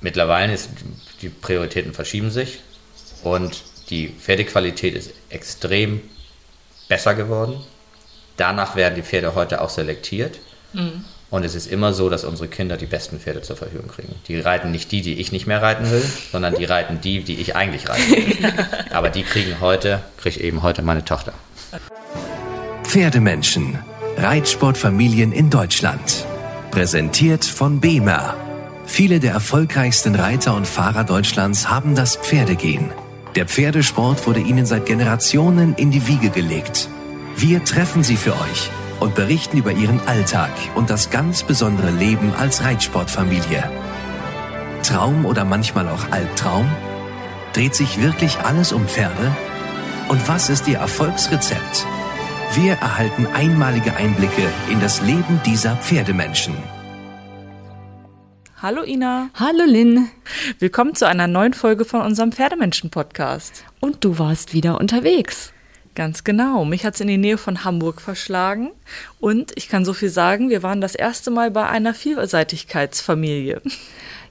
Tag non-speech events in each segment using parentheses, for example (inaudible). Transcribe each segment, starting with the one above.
Mittlerweile ist die Prioritäten verschieben sich und die Pferdequalität ist extrem besser geworden. Danach werden die Pferde heute auch selektiert. Mhm. Und es ist immer so, dass unsere Kinder die besten Pferde zur Verfügung kriegen. Die reiten nicht die, die ich nicht mehr reiten will, sondern die reiten die, die ich eigentlich reiten will. (laughs) Aber die kriegen heute, kriegt eben heute meine Tochter. Pferdemenschen. Reitsportfamilien in Deutschland. Präsentiert von BEMA. Viele der erfolgreichsten Reiter und Fahrer Deutschlands haben das Pferdegehen. Der Pferdesport wurde ihnen seit Generationen in die Wiege gelegt. Wir treffen sie für euch und berichten über ihren Alltag und das ganz besondere Leben als Reitsportfamilie. Traum oder manchmal auch Albtraum? Dreht sich wirklich alles um Pferde? Und was ist ihr Erfolgsrezept? Wir erhalten einmalige Einblicke in das Leben dieser Pferdemenschen. Hallo Ina. Hallo Lynn. Willkommen zu einer neuen Folge von unserem Pferdemenschen-Podcast. Und du warst wieder unterwegs. Ganz genau. Mich hat es in die Nähe von Hamburg verschlagen. Und ich kann so viel sagen, wir waren das erste Mal bei einer Vielseitigkeitsfamilie.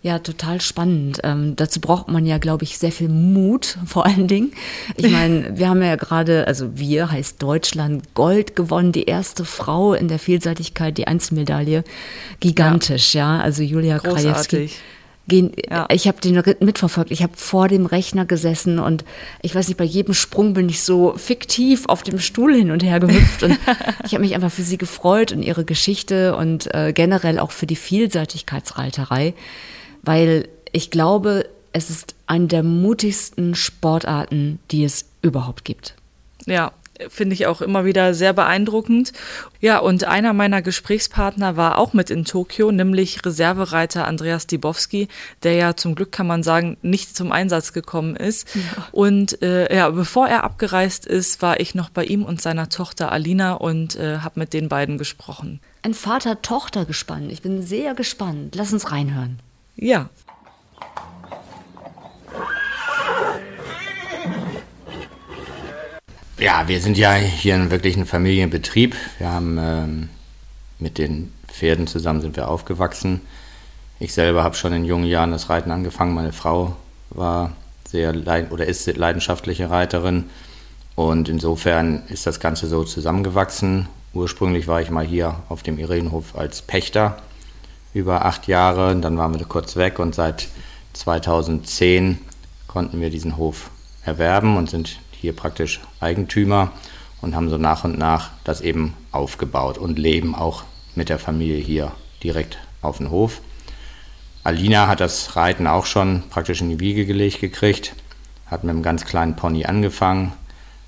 Ja, total spannend. Ähm, dazu braucht man ja, glaube ich, sehr viel Mut, (laughs) vor allen Dingen. Ich meine, (laughs) wir haben ja gerade, also wir heißt Deutschland Gold gewonnen, die erste Frau in der Vielseitigkeit, die Einzelmedaille. Gigantisch, ja. ja. Also Julia Krajewski. Gehen, ja. Ich habe den Ritt mitverfolgt. Ich habe vor dem Rechner gesessen und ich weiß nicht, bei jedem Sprung bin ich so fiktiv auf dem Stuhl hin und her gehüpft. und (laughs) ich habe mich einfach für sie gefreut und ihre Geschichte und äh, generell auch für die Vielseitigkeitsreiterei weil ich glaube, es ist eine der mutigsten Sportarten, die es überhaupt gibt. Ja, finde ich auch immer wieder sehr beeindruckend. Ja, und einer meiner Gesprächspartner war auch mit in Tokio, nämlich Reservereiter Andreas Dibowski, der ja zum Glück, kann man sagen, nicht zum Einsatz gekommen ist. Ja. Und äh, ja, bevor er abgereist ist, war ich noch bei ihm und seiner Tochter Alina und äh, habe mit den beiden gesprochen. Ein Vater-Tochter gespannt. Ich bin sehr gespannt. Lass uns reinhören. Ja. Ja, wir sind ja hier in wirklich ein Familienbetrieb. Wir haben ähm, mit den Pferden zusammen sind wir aufgewachsen. Ich selber habe schon in jungen Jahren das Reiten angefangen. Meine Frau war sehr oder ist leidenschaftliche Reiterin und insofern ist das Ganze so zusammengewachsen. Ursprünglich war ich mal hier auf dem Irenhof als Pächter über acht Jahre. Dann waren wir kurz weg und seit 2010 konnten wir diesen Hof erwerben und sind hier praktisch Eigentümer und haben so nach und nach das eben aufgebaut und leben auch mit der Familie hier direkt auf dem Hof. Alina hat das Reiten auch schon praktisch in die Wiege gelegt gekriegt, hat mit einem ganz kleinen Pony angefangen,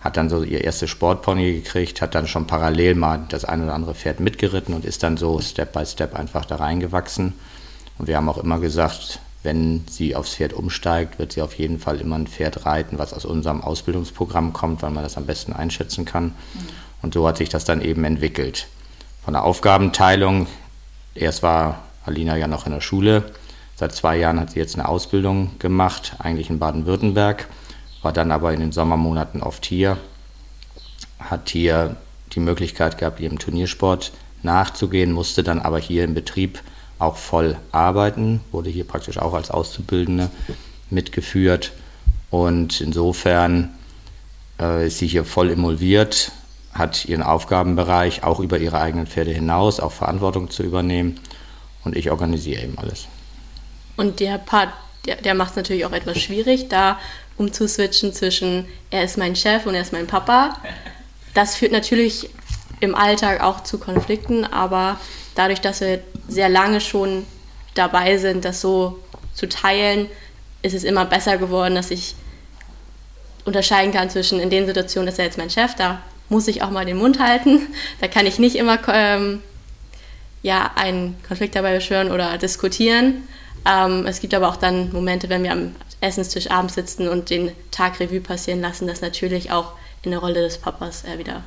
hat dann so ihr erstes Sportpony gekriegt, hat dann schon parallel mal das ein oder andere Pferd mitgeritten und ist dann so Step by Step einfach da reingewachsen. Und wir haben auch immer gesagt, wenn sie aufs Pferd umsteigt, wird sie auf jeden Fall immer ein Pferd reiten, was aus unserem Ausbildungsprogramm kommt, weil man das am besten einschätzen kann. Und so hat sich das dann eben entwickelt. Von der Aufgabenteilung, erst war Alina ja noch in der Schule, seit zwei Jahren hat sie jetzt eine Ausbildung gemacht, eigentlich in Baden-Württemberg war dann aber in den Sommermonaten oft hier, hat hier die Möglichkeit gehabt, ihrem Turniersport nachzugehen, musste dann aber hier im Betrieb auch voll arbeiten, wurde hier praktisch auch als Auszubildende mitgeführt und insofern äh, ist sie hier voll involviert, hat ihren Aufgabenbereich auch über ihre eigenen Pferde hinaus, auch Verantwortung zu übernehmen und ich organisiere eben alles. Und der Part, der, der macht es natürlich auch etwas schwierig, da umzuswitchen zwischen er ist mein Chef und er ist mein Papa. Das führt natürlich im Alltag auch zu Konflikten, aber dadurch, dass wir sehr lange schon dabei sind, das so zu teilen, ist es immer besser geworden, dass ich unterscheiden kann zwischen in den Situationen, ist er jetzt mein Chef, da muss ich auch mal den Mund halten, (laughs) da kann ich nicht immer ähm, ja, einen Konflikt dabei beschwören oder diskutieren. Ähm, es gibt aber auch dann Momente, wenn wir am Essenstisch abends sitzen und den Tag Revue passieren lassen, das natürlich auch in der Rolle des Papas äh, wieder.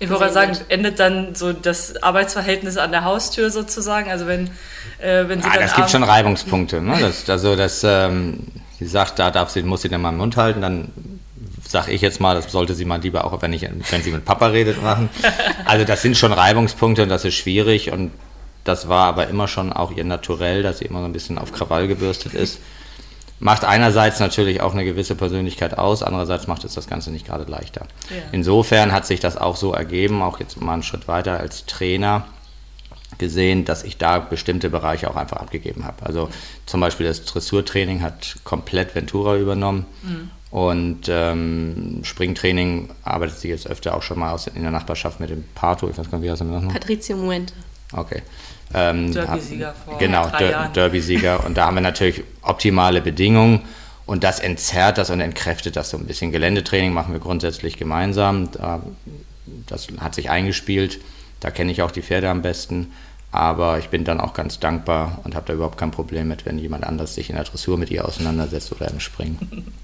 Ich wollte sagen, endet dann so das Arbeitsverhältnis an der Haustür sozusagen? Also wenn, äh, wenn sie ah, dann. Das gibt schon Reibungspunkte. Ne? Das, also das, ähm, sie sagt, da darf sie, muss sie dann mal im Mund halten, dann sage ich jetzt mal, das sollte sie mal lieber auch, wenn, ich, wenn sie mit Papa redet, machen. (laughs) Also das sind schon Reibungspunkte und das ist schwierig und Das war aber immer schon auch ihr Naturell, dass sie immer so ein bisschen auf Krawall gebürstet ist. Macht einerseits natürlich auch eine gewisse Persönlichkeit aus, andererseits macht es das Ganze nicht gerade leichter. Ja. Insofern hat sich das auch so ergeben, auch jetzt mal einen Schritt weiter als Trainer gesehen, dass ich da bestimmte Bereiche auch einfach abgegeben habe. Also zum Beispiel das Dressurtraining hat komplett Ventura übernommen. Mhm. Und ähm, Springtraining arbeitet sie jetzt öfter auch schon mal aus, in der Nachbarschaft mit dem Pato. Ich weiß gar nicht, wie heißt er noch? Patrizio Muente. Okay. Ähm, Derby-Sieger vor Genau, Jahren. Derby-Sieger. und da haben wir natürlich optimale Bedingungen. Und das entzerrt das und entkräftet das so ein bisschen. Geländetraining machen wir grundsätzlich gemeinsam. das hat sich eingespielt. Da kenne ich auch die Pferde am besten. Aber ich bin dann auch ganz dankbar und habe da überhaupt kein Problem mit, wenn jemand anders sich in der Dressur mit ihr auseinandersetzt oder im Springen. (laughs)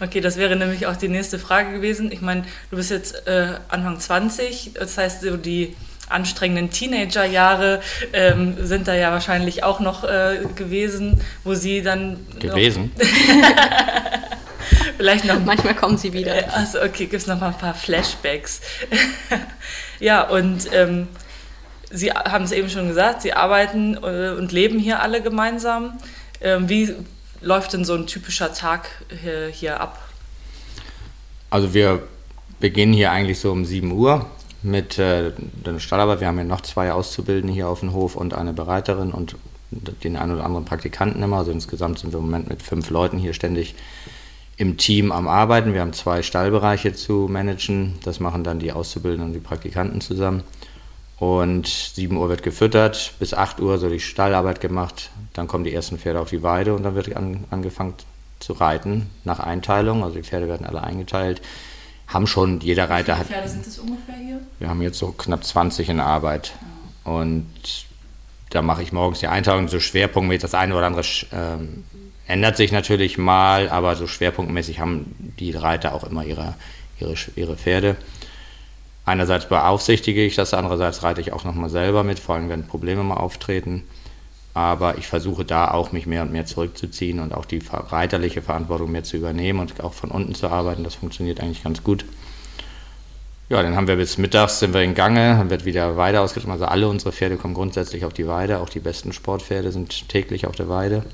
Okay, das wäre nämlich auch die nächste Frage gewesen. Ich meine, du bist jetzt äh, Anfang 20, das heißt, so die anstrengenden Teenagerjahre ähm, sind da ja wahrscheinlich auch noch äh, gewesen, wo sie dann. Gewesen? (laughs) Vielleicht noch. Manchmal kommen sie wieder. Also, okay, gibt es noch mal ein paar Flashbacks. (laughs) ja, und. Ähm, Sie haben es eben schon gesagt, Sie arbeiten äh, und leben hier alle gemeinsam. Ähm, wie läuft denn so ein typischer Tag hier, hier ab? Also wir beginnen hier eigentlich so um 7 Uhr mit äh, der Stallarbeit. Wir haben ja noch zwei Auszubildende hier auf dem Hof und eine Bereiterin und den einen oder anderen Praktikanten immer. Also insgesamt sind wir im Moment mit fünf Leuten hier ständig im Team am Arbeiten. Wir haben zwei Stallbereiche zu managen. Das machen dann die Auszubildenden und die Praktikanten zusammen. Und 7 Uhr wird gefüttert, bis 8 Uhr so die Stallarbeit gemacht, dann kommen die ersten Pferde auf die Weide und dann wird an, angefangen zu reiten nach Einteilung. Also die Pferde werden alle eingeteilt. Haben schon, jeder Reiter hat. Wie viele Pferde sind das ungefähr hier? Wir haben jetzt so knapp 20 in Arbeit. Ja. Und da mache ich morgens die Einteilung, so schwerpunktmäßig. Das eine oder andere ähm, ändert sich natürlich mal, aber so schwerpunktmäßig haben die Reiter auch immer ihre, ihre, ihre Pferde einerseits beaufsichtige ich das, andererseits reite ich auch nochmal selber mit, vor allem wenn Probleme mal auftreten. Aber ich versuche da auch mich mehr und mehr zurückzuziehen und auch die reiterliche Verantwortung mehr zu übernehmen und auch von unten zu arbeiten. Das funktioniert eigentlich ganz gut. Ja, dann haben wir bis mittags sind wir in Gange, dann wird wieder Weide ausgetrieben. Also alle unsere Pferde kommen grundsätzlich auf die Weide, auch die besten Sportpferde sind täglich auf der Weide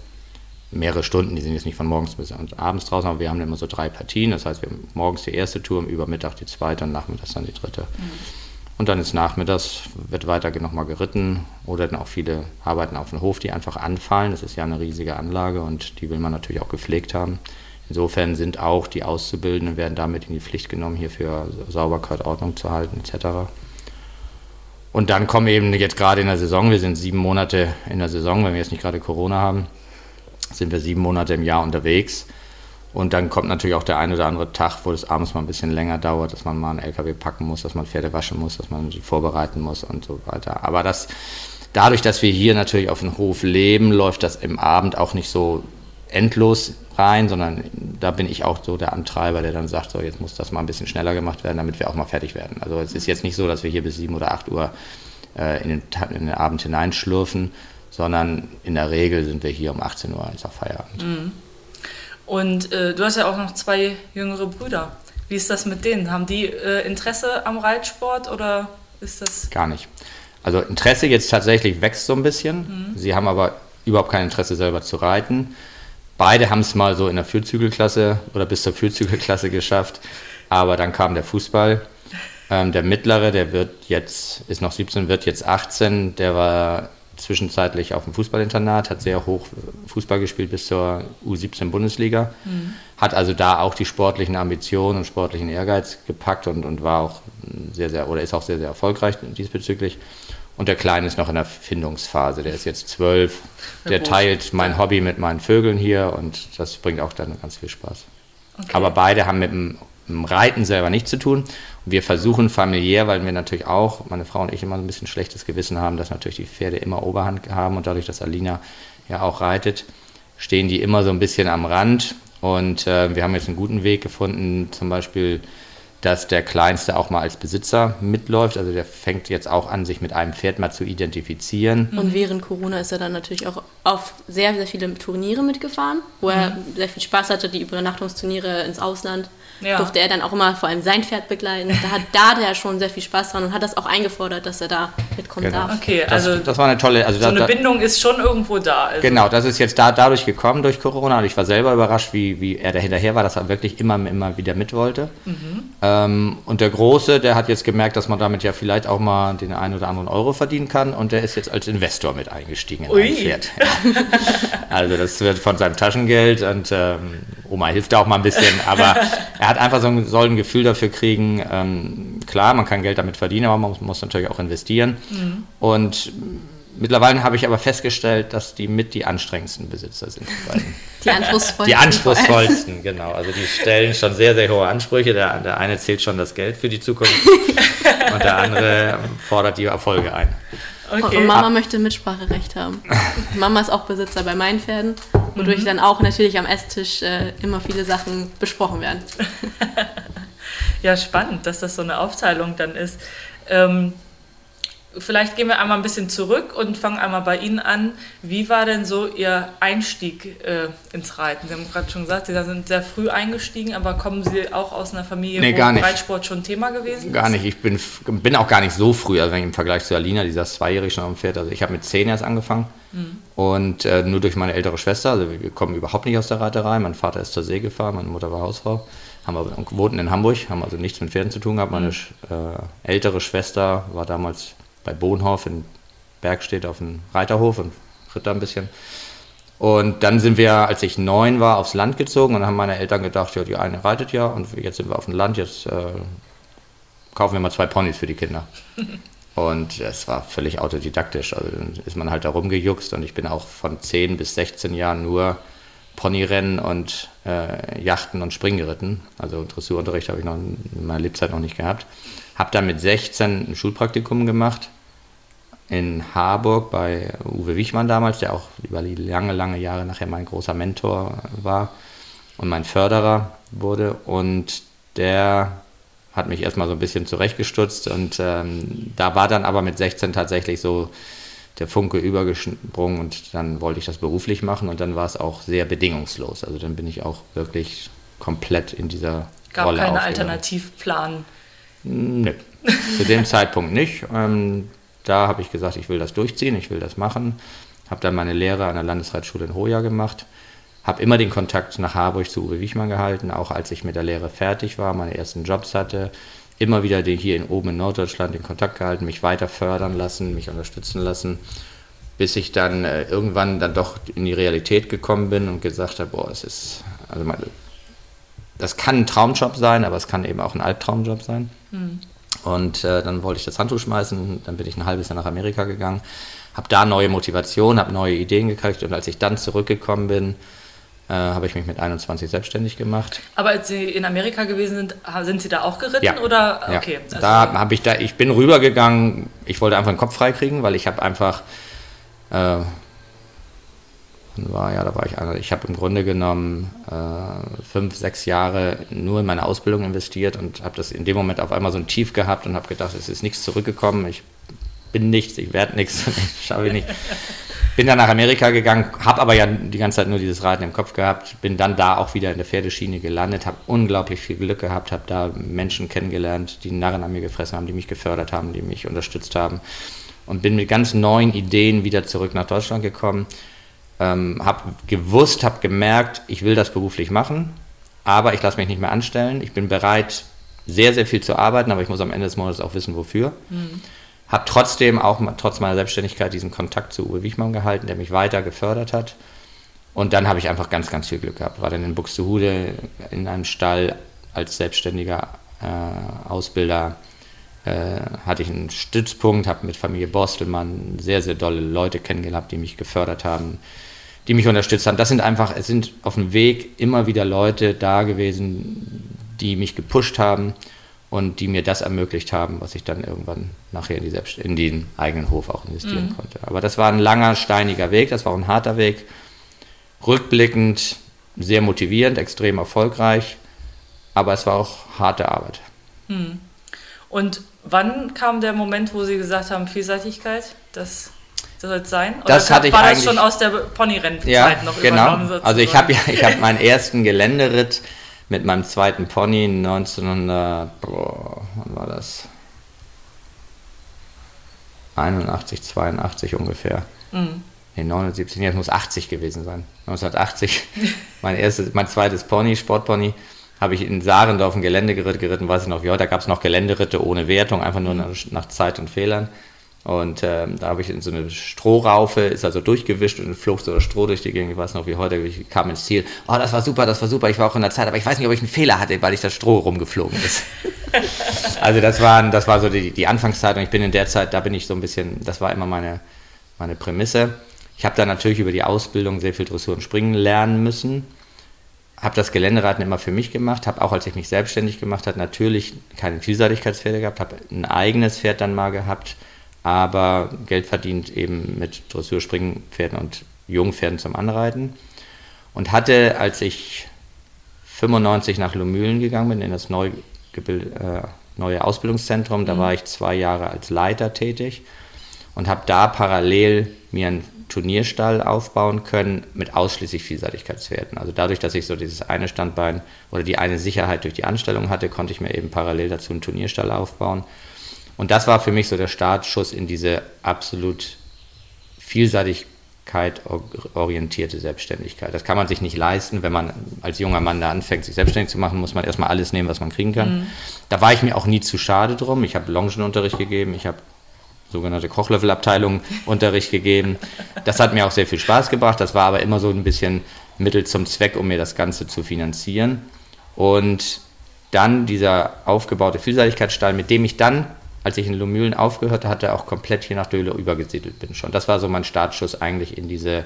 mehrere Stunden, die sind jetzt nicht von morgens bis abends draußen, aber wir haben immer so drei Partien. Das heißt, wir haben morgens die erste Tour, über Mittag die zweite und nachmittags dann die dritte. Mhm. Und dann ist nachmittags, wird weiter nochmal geritten oder dann auch viele arbeiten auf dem Hof, die einfach anfallen. Das ist ja eine riesige Anlage und die will man natürlich auch gepflegt haben. Insofern sind auch die Auszubildenden, werden damit in die Pflicht genommen, hier für Sauberkeit, Ordnung zu halten etc. Und dann kommen eben jetzt gerade in der Saison, wir sind sieben Monate in der Saison, wenn wir jetzt nicht gerade Corona haben, sind wir sieben Monate im Jahr unterwegs. Und dann kommt natürlich auch der ein oder andere Tag, wo es abends mal ein bisschen länger dauert, dass man mal einen LKW packen muss, dass man Pferde waschen muss, dass man sie vorbereiten muss und so weiter. Aber das, dadurch, dass wir hier natürlich auf dem Hof leben, läuft das im Abend auch nicht so endlos rein, sondern da bin ich auch so der Antreiber, der dann sagt, so jetzt muss das mal ein bisschen schneller gemacht werden, damit wir auch mal fertig werden. Also es ist jetzt nicht so, dass wir hier bis sieben oder acht Uhr äh, in, den, in den Abend hineinschlürfen, sondern in der Regel sind wir hier um 18 Uhr als auch Feierabend. Mhm. Und äh, du hast ja auch noch zwei jüngere Brüder. Wie ist das mit denen? Haben die äh, Interesse am Reitsport oder ist das? Gar nicht. Also Interesse jetzt tatsächlich wächst so ein bisschen. Mhm. Sie haben aber überhaupt kein Interesse selber zu reiten. Beide haben es mal so in der Fürzügelklasse oder bis zur Fürzügelklasse geschafft. Aber dann kam der Fußball. Ähm, der mittlere, der wird jetzt, ist noch 17, wird jetzt 18. Der war zwischenzeitlich auf dem Fußballinternat, hat sehr hoch Fußball gespielt bis zur U17 Bundesliga, mhm. hat also da auch die sportlichen Ambitionen und sportlichen Ehrgeiz gepackt und, und war auch sehr, sehr, oder ist auch sehr, sehr erfolgreich diesbezüglich. Und der Kleine ist noch in der Findungsphase, der ist jetzt zwölf, der teilt mein Hobby mit meinen Vögeln hier und das bringt auch dann ganz viel Spaß. Okay. Aber beide haben mit dem dem Reiten selber nichts zu tun. Wir versuchen familiär, weil wir natürlich auch, meine Frau und ich, immer so ein bisschen schlechtes Gewissen haben, dass natürlich die Pferde immer Oberhand haben und dadurch, dass Alina ja auch reitet, stehen die immer so ein bisschen am Rand. Und äh, wir haben jetzt einen guten Weg gefunden, zum Beispiel dass der Kleinste auch mal als Besitzer mitläuft. Also der fängt jetzt auch an, sich mit einem Pferd mal zu identifizieren. Und während Corona ist er dann natürlich auch auf sehr, sehr viele Turniere mitgefahren, wo er sehr viel Spaß hatte, die Übernachtungsturniere ins Ausland. Ja. Durfte er dann auch immer vor allem sein Pferd begleiten. Da hat, da hat er schon sehr viel Spaß dran und hat das auch eingefordert, dass er da mitkommen Genau. darf. Okay, Das, also das war eine tolle, also so da, eine da, Bindung ist schon irgendwo da. Also, Genau, das ist jetzt da, dadurch gekommen, durch Corona. Und ich war selber überrascht, wie, wie er da hinterher war, dass er wirklich immer, immer wieder mit wollte. Ähm, und der Große, der hat jetzt gemerkt, dass man damit ja vielleicht auch mal den einen oder anderen Euro verdienen kann. Und der ist jetzt als Investor mit eingestiegen in Ui. ein Pferd. also das wird von seinem Taschengeld und ähm, Oma hilft da auch mal ein bisschen. (laughs) Aber er hat einfach so ein, soll ein Gefühl dafür kriegen, ähm, klar, man kann Geld damit verdienen, aber man muss, muss natürlich auch investieren. Und Mittlerweile habe ich aber festgestellt, dass die mit die anstrengendsten Besitzer sind. (laughs) Die anspruchsvollsten. Die anspruchsvollsten, genau. Also die stellen schon sehr, sehr hohe Ansprüche. Der, der eine zählt schon das Geld für die Zukunft (laughs) und der andere fordert die Erfolge ein. Okay. Und Mama möchte Mitspracherecht haben. Mama ist auch Besitzer bei meinen Pferden, wodurch dann auch natürlich am Esstisch äh, immer viele Sachen besprochen werden. (laughs) Ja, spannend, dass das so eine Aufteilung dann ist. Ähm, vielleicht gehen wir einmal ein bisschen zurück und fangen einmal bei Ihnen an. Wie war denn so Ihr Einstieg äh, ins Reiten? Sie haben gerade schon gesagt, Sie sind sehr früh eingestiegen, aber kommen Sie auch aus einer Familie, Nee, wo gar nicht. Reitsport schon Thema gewesen Gar ist? nicht. Ich bin, bin auch gar nicht so früh, also im Vergleich zu Alina, die saß zweijährig schon am Pferd. Also ich habe mit zehn erst angefangen und äh, nur durch meine ältere Schwester. Also wir kommen überhaupt nicht aus der Reiterei. Mein Vater ist zur See gefahren, meine Mutter war Hausfrau. Haben aber wohnten in Hamburg, haben also nichts mit Pferden zu tun gehabt. Meine Sch- äh, ältere Schwester war damals bei Bohnhof in Bergstedt auf dem Reiterhof und ritt da ein bisschen. Und dann sind wir, als ich neun war, aufs Land gezogen und dann haben meine Eltern gedacht, ja, die eine reitet ja und jetzt sind wir auf dem Land, jetzt äh, kaufen wir mal zwei Ponys für die Kinder. (laughs) Und es war völlig autodidaktisch. Also dann ist man halt da rumgejuckst und ich bin auch von 10 bis 16 Jahren nur Ponyrennen und äh, Yachten und Springen geritten. Also Dressurunterricht habe ich noch in meiner Lebzeit noch nicht gehabt. Habe dann mit 16 ein Schulpraktikum gemacht in Harburg bei Uwe Wichmann damals, der auch über die lange, lange Jahre nachher mein großer Mentor war und mein Förderer wurde. Und der hat mich erstmal so ein bisschen zurechtgestutzt und ähm, da war dann aber mit 16 tatsächlich so der Funke übergesprungen und dann wollte ich das beruflich machen und dann war es auch sehr bedingungslos. Also dann bin ich auch wirklich komplett in dieser Gab Rolle keine aufgegangen. Alternativplan. Nö, zu dem Zeitpunkt nicht. Ähm, da habe ich gesagt, ich will das durchziehen, ich will das machen. Habe dann meine Lehre an der Landesreitschule in Hoja gemacht. Habe immer den Kontakt nach Harburg zu Uwe Wichmann gehalten, auch als ich mit der Lehre fertig war, meine ersten Jobs hatte. Immer wieder den hier in, oben in Norddeutschland den Kontakt gehalten, mich weiter fördern lassen, mich unterstützen lassen, bis ich dann äh, irgendwann dann doch in die Realität gekommen bin und gesagt habe, boah, es ist, also mal, das kann ein Traumjob sein, aber es kann eben auch ein Albtraumjob sein. Und äh, dann wollte ich das Handtuch schmeißen, dann bin ich ein halbes Jahr nach Amerika gegangen, habe da neue Motivation, habe neue Ideen gekriegt und als ich dann zurückgekommen bin, äh, habe ich mich mit 21 selbstständig gemacht. Aber als Sie in Amerika gewesen sind, sind Sie da auch geritten? Ja. Oder? Ja. Okay. also- da habe ich da, ich bin rübergegangen, ich wollte einfach den Kopf freikriegen, weil ich habe einfach, äh, war ja, da war ich, ich habe im Grunde genommen äh, fünf, sechs Jahre nur in meine Ausbildung investiert und habe das in dem Moment auf einmal so ein Tief gehabt und habe gedacht, es ist nichts zurückgekommen, ich bin nichts, ich werde nichts, (laughs) ich schaffe ich nicht. Bin dann nach Amerika gegangen, habe aber ja die ganze Zeit nur dieses Reiten im Kopf gehabt, bin dann da auch wieder in der Pferdeschiene gelandet, habe unglaublich viel Glück gehabt, habe da Menschen kennengelernt, die Narren an mir gefressen haben, die mich gefördert haben, die mich unterstützt haben und bin mit ganz neuen Ideen wieder zurück nach Deutschland gekommen. Ähm, habe gewusst, habe gemerkt, ich will das beruflich machen, aber ich lasse mich nicht mehr anstellen. Ich bin bereit, sehr, sehr viel zu arbeiten, aber ich muss am Ende des Monats auch wissen, wofür. Habe trotzdem auch trotz meiner Selbstständigkeit diesen Kontakt zu Uwe Wichmann gehalten, der mich weiter gefördert hat. Und dann habe ich einfach ganz, ganz viel Glück gehabt. War dann in Buxtehude in einem Stall als selbstständiger äh, Ausbilder. Äh, hatte ich einen Stützpunkt, habe mit Familie Borstelmann sehr, sehr tolle Leute kennengelernt, die mich gefördert haben, die mich unterstützt haben. Das sind einfach, es sind auf dem Weg immer wieder Leute da gewesen, die mich gepusht haben und die mir das ermöglicht haben, was ich dann irgendwann nachher in, die Selbst in den eigenen Hof auch investieren konnte. Aber das war ein langer, steiniger Weg, das war auch ein harter Weg. Rückblickend sehr motivierend, extrem erfolgreich, aber es war auch harte Arbeit. Hm. Und wann kam der Moment, wo Sie gesagt haben, Vielseitigkeit, das soll es sein? Oder das hatte ich war das schon aus der Ponyrennzeit ja, noch genau. übernommen? Also ich habe ja, ich habe meinen ersten Geländeritt mit meinem zweiten Pony 1900, boah, wann war das? 81, 82 ungefähr. Mhm. Nee, 79, nee, das muss 80 gewesen sein. 1980. (laughs) mein erstes, mein zweites Pony, Sportpony, habe ich in Sarendorf ein Gelände geritten, weiß ich noch wie heute. Da gab es noch Geländeritte ohne Wertung, einfach nur mhm. nach, nach Zeit und Fehlern. Und ähm, da habe ich in so eine Strohraufe, ist also durchgewischt und flog so das Stroh durch die Gegend. Ich weiß noch wie heute, ich kam ins Ziel. Oh, das war super, das war super. Ich war auch in der Zeit, aber ich weiß nicht, ob ich einen Fehler hatte, weil ich das Stroh rumgeflogen ist. (laughs) also das war, das war so die, die Anfangszeit und ich bin in der Zeit, da bin ich so ein bisschen, das war immer meine, meine Prämisse. Ich habe da natürlich über die Ausbildung sehr viel Dressur und Springen lernen müssen. Habe das Geländereiten immer für mich gemacht, habe auch, als ich mich selbstständig gemacht habe, natürlich keine Vielseitigkeitspferde gehabt, habe ein eigenes Pferd dann mal gehabt aber Geld verdient eben mit Dressurspringpferden und Jungpferden zum Anreiten. Und hatte, als ich 95 nach Lomühlen gegangen bin, in das neu äh, neue Ausbildungszentrum, da mhm. war ich zwei Jahre als Leiter tätig und habe da parallel mir einen Turnierstall aufbauen können mit ausschließlich Vielseitigkeitswerten. Also dadurch, dass ich so dieses eine Standbein oder die eine Sicherheit durch die Anstellung hatte, konnte ich mir eben parallel dazu einen Turnierstall aufbauen und das war für mich so der Startschuss in diese absolut Vielseitigkeit orientierte Selbstständigkeit. Das kann man sich nicht leisten, wenn man als junger Mann da anfängt, sich selbstständig zu machen, muss man erstmal alles nehmen, was man kriegen kann. Mhm. Da war ich mir auch nie zu schade drum. Ich habe Longenunterricht gegeben, ich habe sogenannte Kochlöffelabteilung Unterricht gegeben. Das hat mir auch sehr viel Spaß gebracht. Das war aber immer so ein bisschen Mittel zum Zweck, um mir das Ganze zu finanzieren. Und dann dieser aufgebaute Vielseitigkeitsstall, mit dem ich dann als ich in Lumülen aufgehört hatte, auch komplett hier nach Döhle übergesiedelt bin schon. Das war so mein Startschuss eigentlich in diese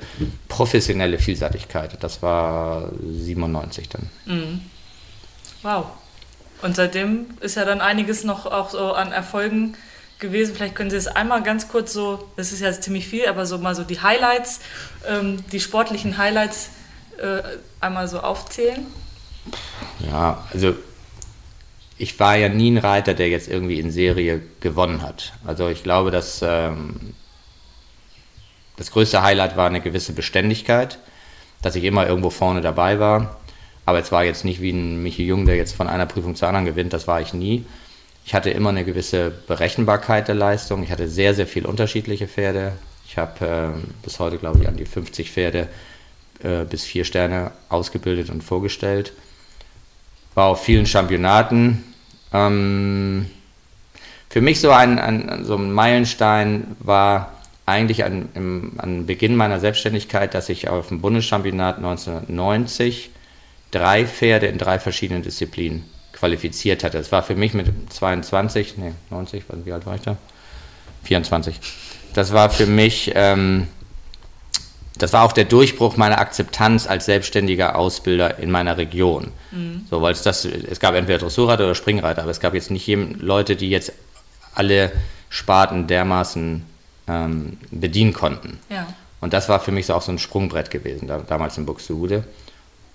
professionelle Vielseitigkeit. Das war 97 dann. Mhm. Wow. Und seitdem ist ja dann einiges noch auch so an Erfolgen gewesen. Vielleicht können Sie es einmal ganz kurz so, das ist ja ziemlich viel, aber so mal so die Highlights, ähm, die sportlichen Highlights äh, einmal so aufzählen. Ja, also ich war ja nie ein Reiter, der jetzt irgendwie in Serie gewonnen hat. Also ich glaube, dass ähm, das größte Highlight war eine gewisse Beständigkeit, dass ich immer irgendwo vorne dabei war. Aber es war jetzt nicht wie ein Michi Jung, der jetzt von einer Prüfung zur anderen gewinnt, das war ich nie. Ich hatte immer eine gewisse Berechenbarkeit der Leistung. Ich hatte sehr, sehr viele unterschiedliche Pferde. Ich habe äh, bis heute, glaube ich, an die 50 Pferde äh, bis vier Sterne ausgebildet und vorgestellt war auf vielen Championaten. Ähm, für mich so ein, ein, so ein Meilenstein war eigentlich an, im, an Beginn meiner Selbstständigkeit, dass ich auf dem Bundeschampionat 1990 drei Pferde in drei verschiedenen Disziplinen qualifiziert hatte. Das war für mich mit 22, nee, 90, wie alt war ich da? 24. Das war für mich ähm, das war auch der Durchbruch meiner Akzeptanz als selbstständiger Ausbilder in meiner Region. Mhm. So, weil es das, es gab entweder Dressurreiter oder Springreiter, aber es gab jetzt nicht Leute, die jetzt alle Sparten dermaßen ähm, bedienen konnten. Ja. Und das war für mich so auch so ein Sprungbrett gewesen, da, damals in Buxtehude.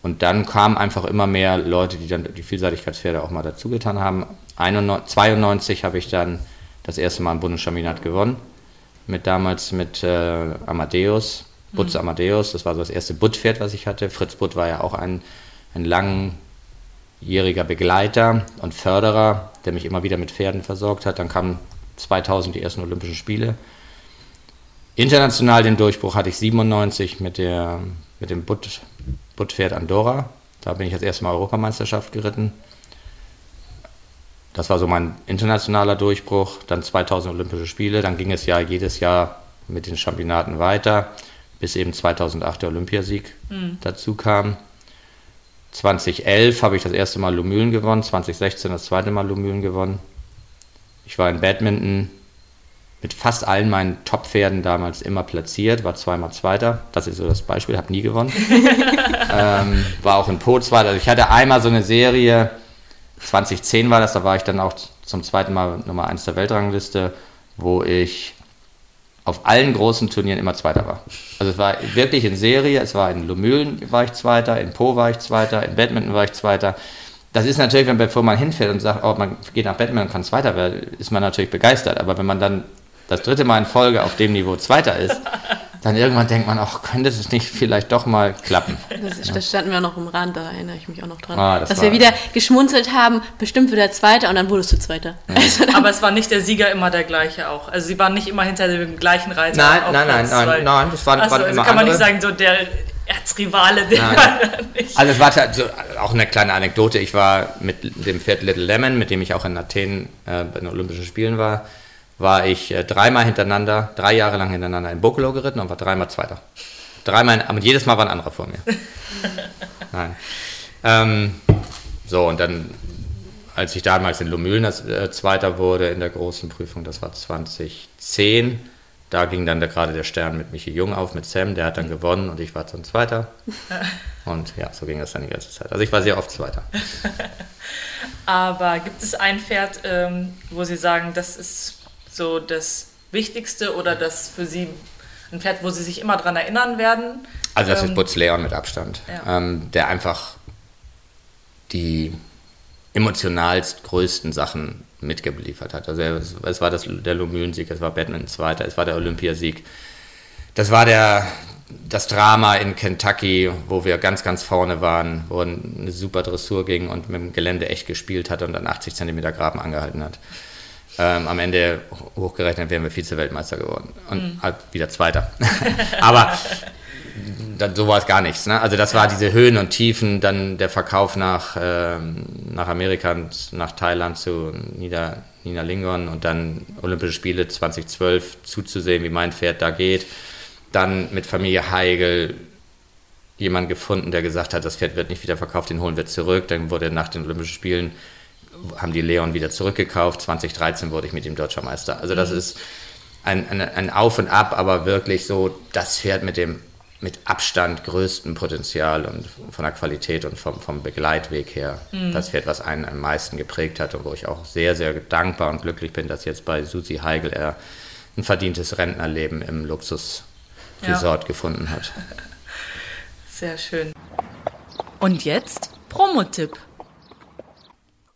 Und dann kamen einfach immer mehr Leute, die dann die Vielseitigkeitspferde auch mal dazugetan haben. 1992 habe ich dann das erste Mal ein Bundeschampionat gewonnen, mit damals mit äh, Amadeus Butz mhm. Amadeus, das war so das erste Butt-Pferd, was ich hatte. Fritz Butt war ja auch ein, ein langjähriger Begleiter und Förderer, der mich immer wieder mit Pferden versorgt hat. Dann kamen 2000 die ersten Olympischen Spiele. International den Durchbruch hatte ich 97 mit, der, mit dem Butt, Buttpferd Andorra. Da bin ich das erste Mal Europameisterschaft geritten. Das war so mein internationaler Durchbruch. Dann 2000 Olympische Spiele. Dann ging es ja jedes Jahr mit den Championaten weiter bis eben 2008 der Olympiasieg mhm. dazu kam. 2011 habe ich das erste Mal Lumülen gewonnen, 2016 das zweite Mal Lumülen gewonnen. Ich war in Badminton mit fast allen meinen Top-Pferden damals immer platziert, war zweimal Zweiter. Das ist so das Beispiel, habe nie gewonnen. (laughs) ähm, war auch in Po Zweiter. Also ich hatte einmal so eine Serie, 2010 war das, da war ich dann auch zum zweiten Mal Nummer 1 der Weltrangliste, wo ich auf allen großen Turnieren immer Zweiter war. Also es war wirklich in Serie, es war in Lomühlen war ich Zweiter, in Po war ich Zweiter, in Badminton war ich Zweiter. das ist natürlich, wenn bevor man hinfährt und sagt, oh, man geht nach Batman und kann Zweiter werden, ist man natürlich begeistert. Aber wenn man dann das dritte Mal in Folge auf dem Niveau Zweiter ist, dann irgendwann denkt man auch, könnte es nicht vielleicht doch mal klappen. Das, ja. Da standen wir noch im Rand, da erinnere ich mich auch noch dran. Ah, das dass wir wieder geschmunzelt haben, bestimmt wieder Zweiter und dann wurdest du Zweiter. Ja. (laughs) Also Aber es war nicht der Sieger immer der gleiche auch. Also sie waren nicht immer hinter dem gleichen Reiter. Nein, nein, nein, nein, nein, das waren, also, waren also immer kann man andere. nicht sagen, so der Erzrivale, der nicht. Also es war also auch eine kleine Anekdote. Ich war mit dem Pferd Little Lemon, mit dem ich auch in Athen äh, bei den Olympischen Spielen war, war ich äh, dreimal hintereinander, drei Jahre lang hintereinander in Bokolo geritten und war dreimal Zweiter. Dreimal, aber jedes Mal war ein anderer vor mir. (laughs) Nein. Ähm, so, und dann, als ich damals in Lomühlen äh, Zweiter wurde in der großen Prüfung, das war 2010, da ging dann der, gerade der Stern mit Michi Jung auf, mit Sam, der hat dann gewonnen und ich war dann Zweiter. (laughs) Und ja, so ging das dann die ganze Zeit. Also ich war sehr oft Zweiter. (laughs) Aber gibt es ein Pferd, ähm, wo Sie sagen, das ist so das Wichtigste oder das für Sie ein Pferd, wo Sie sich immer dran erinnern werden? Also das ähm, ist Butz Leon mit Abstand, ja. ähm, der einfach die emotionalst größten Sachen mitgeliefert hat. Also es, es war das, der Lomühlensieg, es war Batman Zweiter, es war der Olympiasieg. Das war der, das Drama in Kentucky, wo wir ganz, ganz vorne waren, wo eine super Dressur ging und mit dem Gelände echt gespielt hat und dann 80 cm Graben angehalten hat. Ähm, am Ende hochgerechnet wären wir Vize-Weltmeister geworden und mhm. halt wieder Zweiter. (laughs) Aber dann, so war es gar nichts. Ne? Also das war diese Höhen und Tiefen, dann der Verkauf nach, ähm, nach Amerika und nach Thailand zu Nieder, Nina Lingon und dann Olympische Spiele 2012 zuzusehen, wie mein Pferd da geht. Dann mit Familie Heigel jemand gefunden, der gesagt hat, das Pferd wird nicht wieder verkauft, den holen wir zurück. Dann wurde nach den Olympischen Spielen, haben die Leon wieder zurückgekauft. 2013 wurde ich mit ihm Deutscher Meister. Also das ist ein, ein, ein Auf und Ab, aber wirklich so das Pferd mit dem mit Abstand größten Potenzial und von der Qualität und vom, vom Begleitweg her mhm. das Pferd, was einen am meisten geprägt hat und wo ich auch sehr, sehr dankbar und glücklich bin, dass jetzt bei Susi Heigel er ein verdientes Rentnerleben im Luxusresort ja. gefunden hat. (laughs) Sehr schön. Und jetzt Promotipp.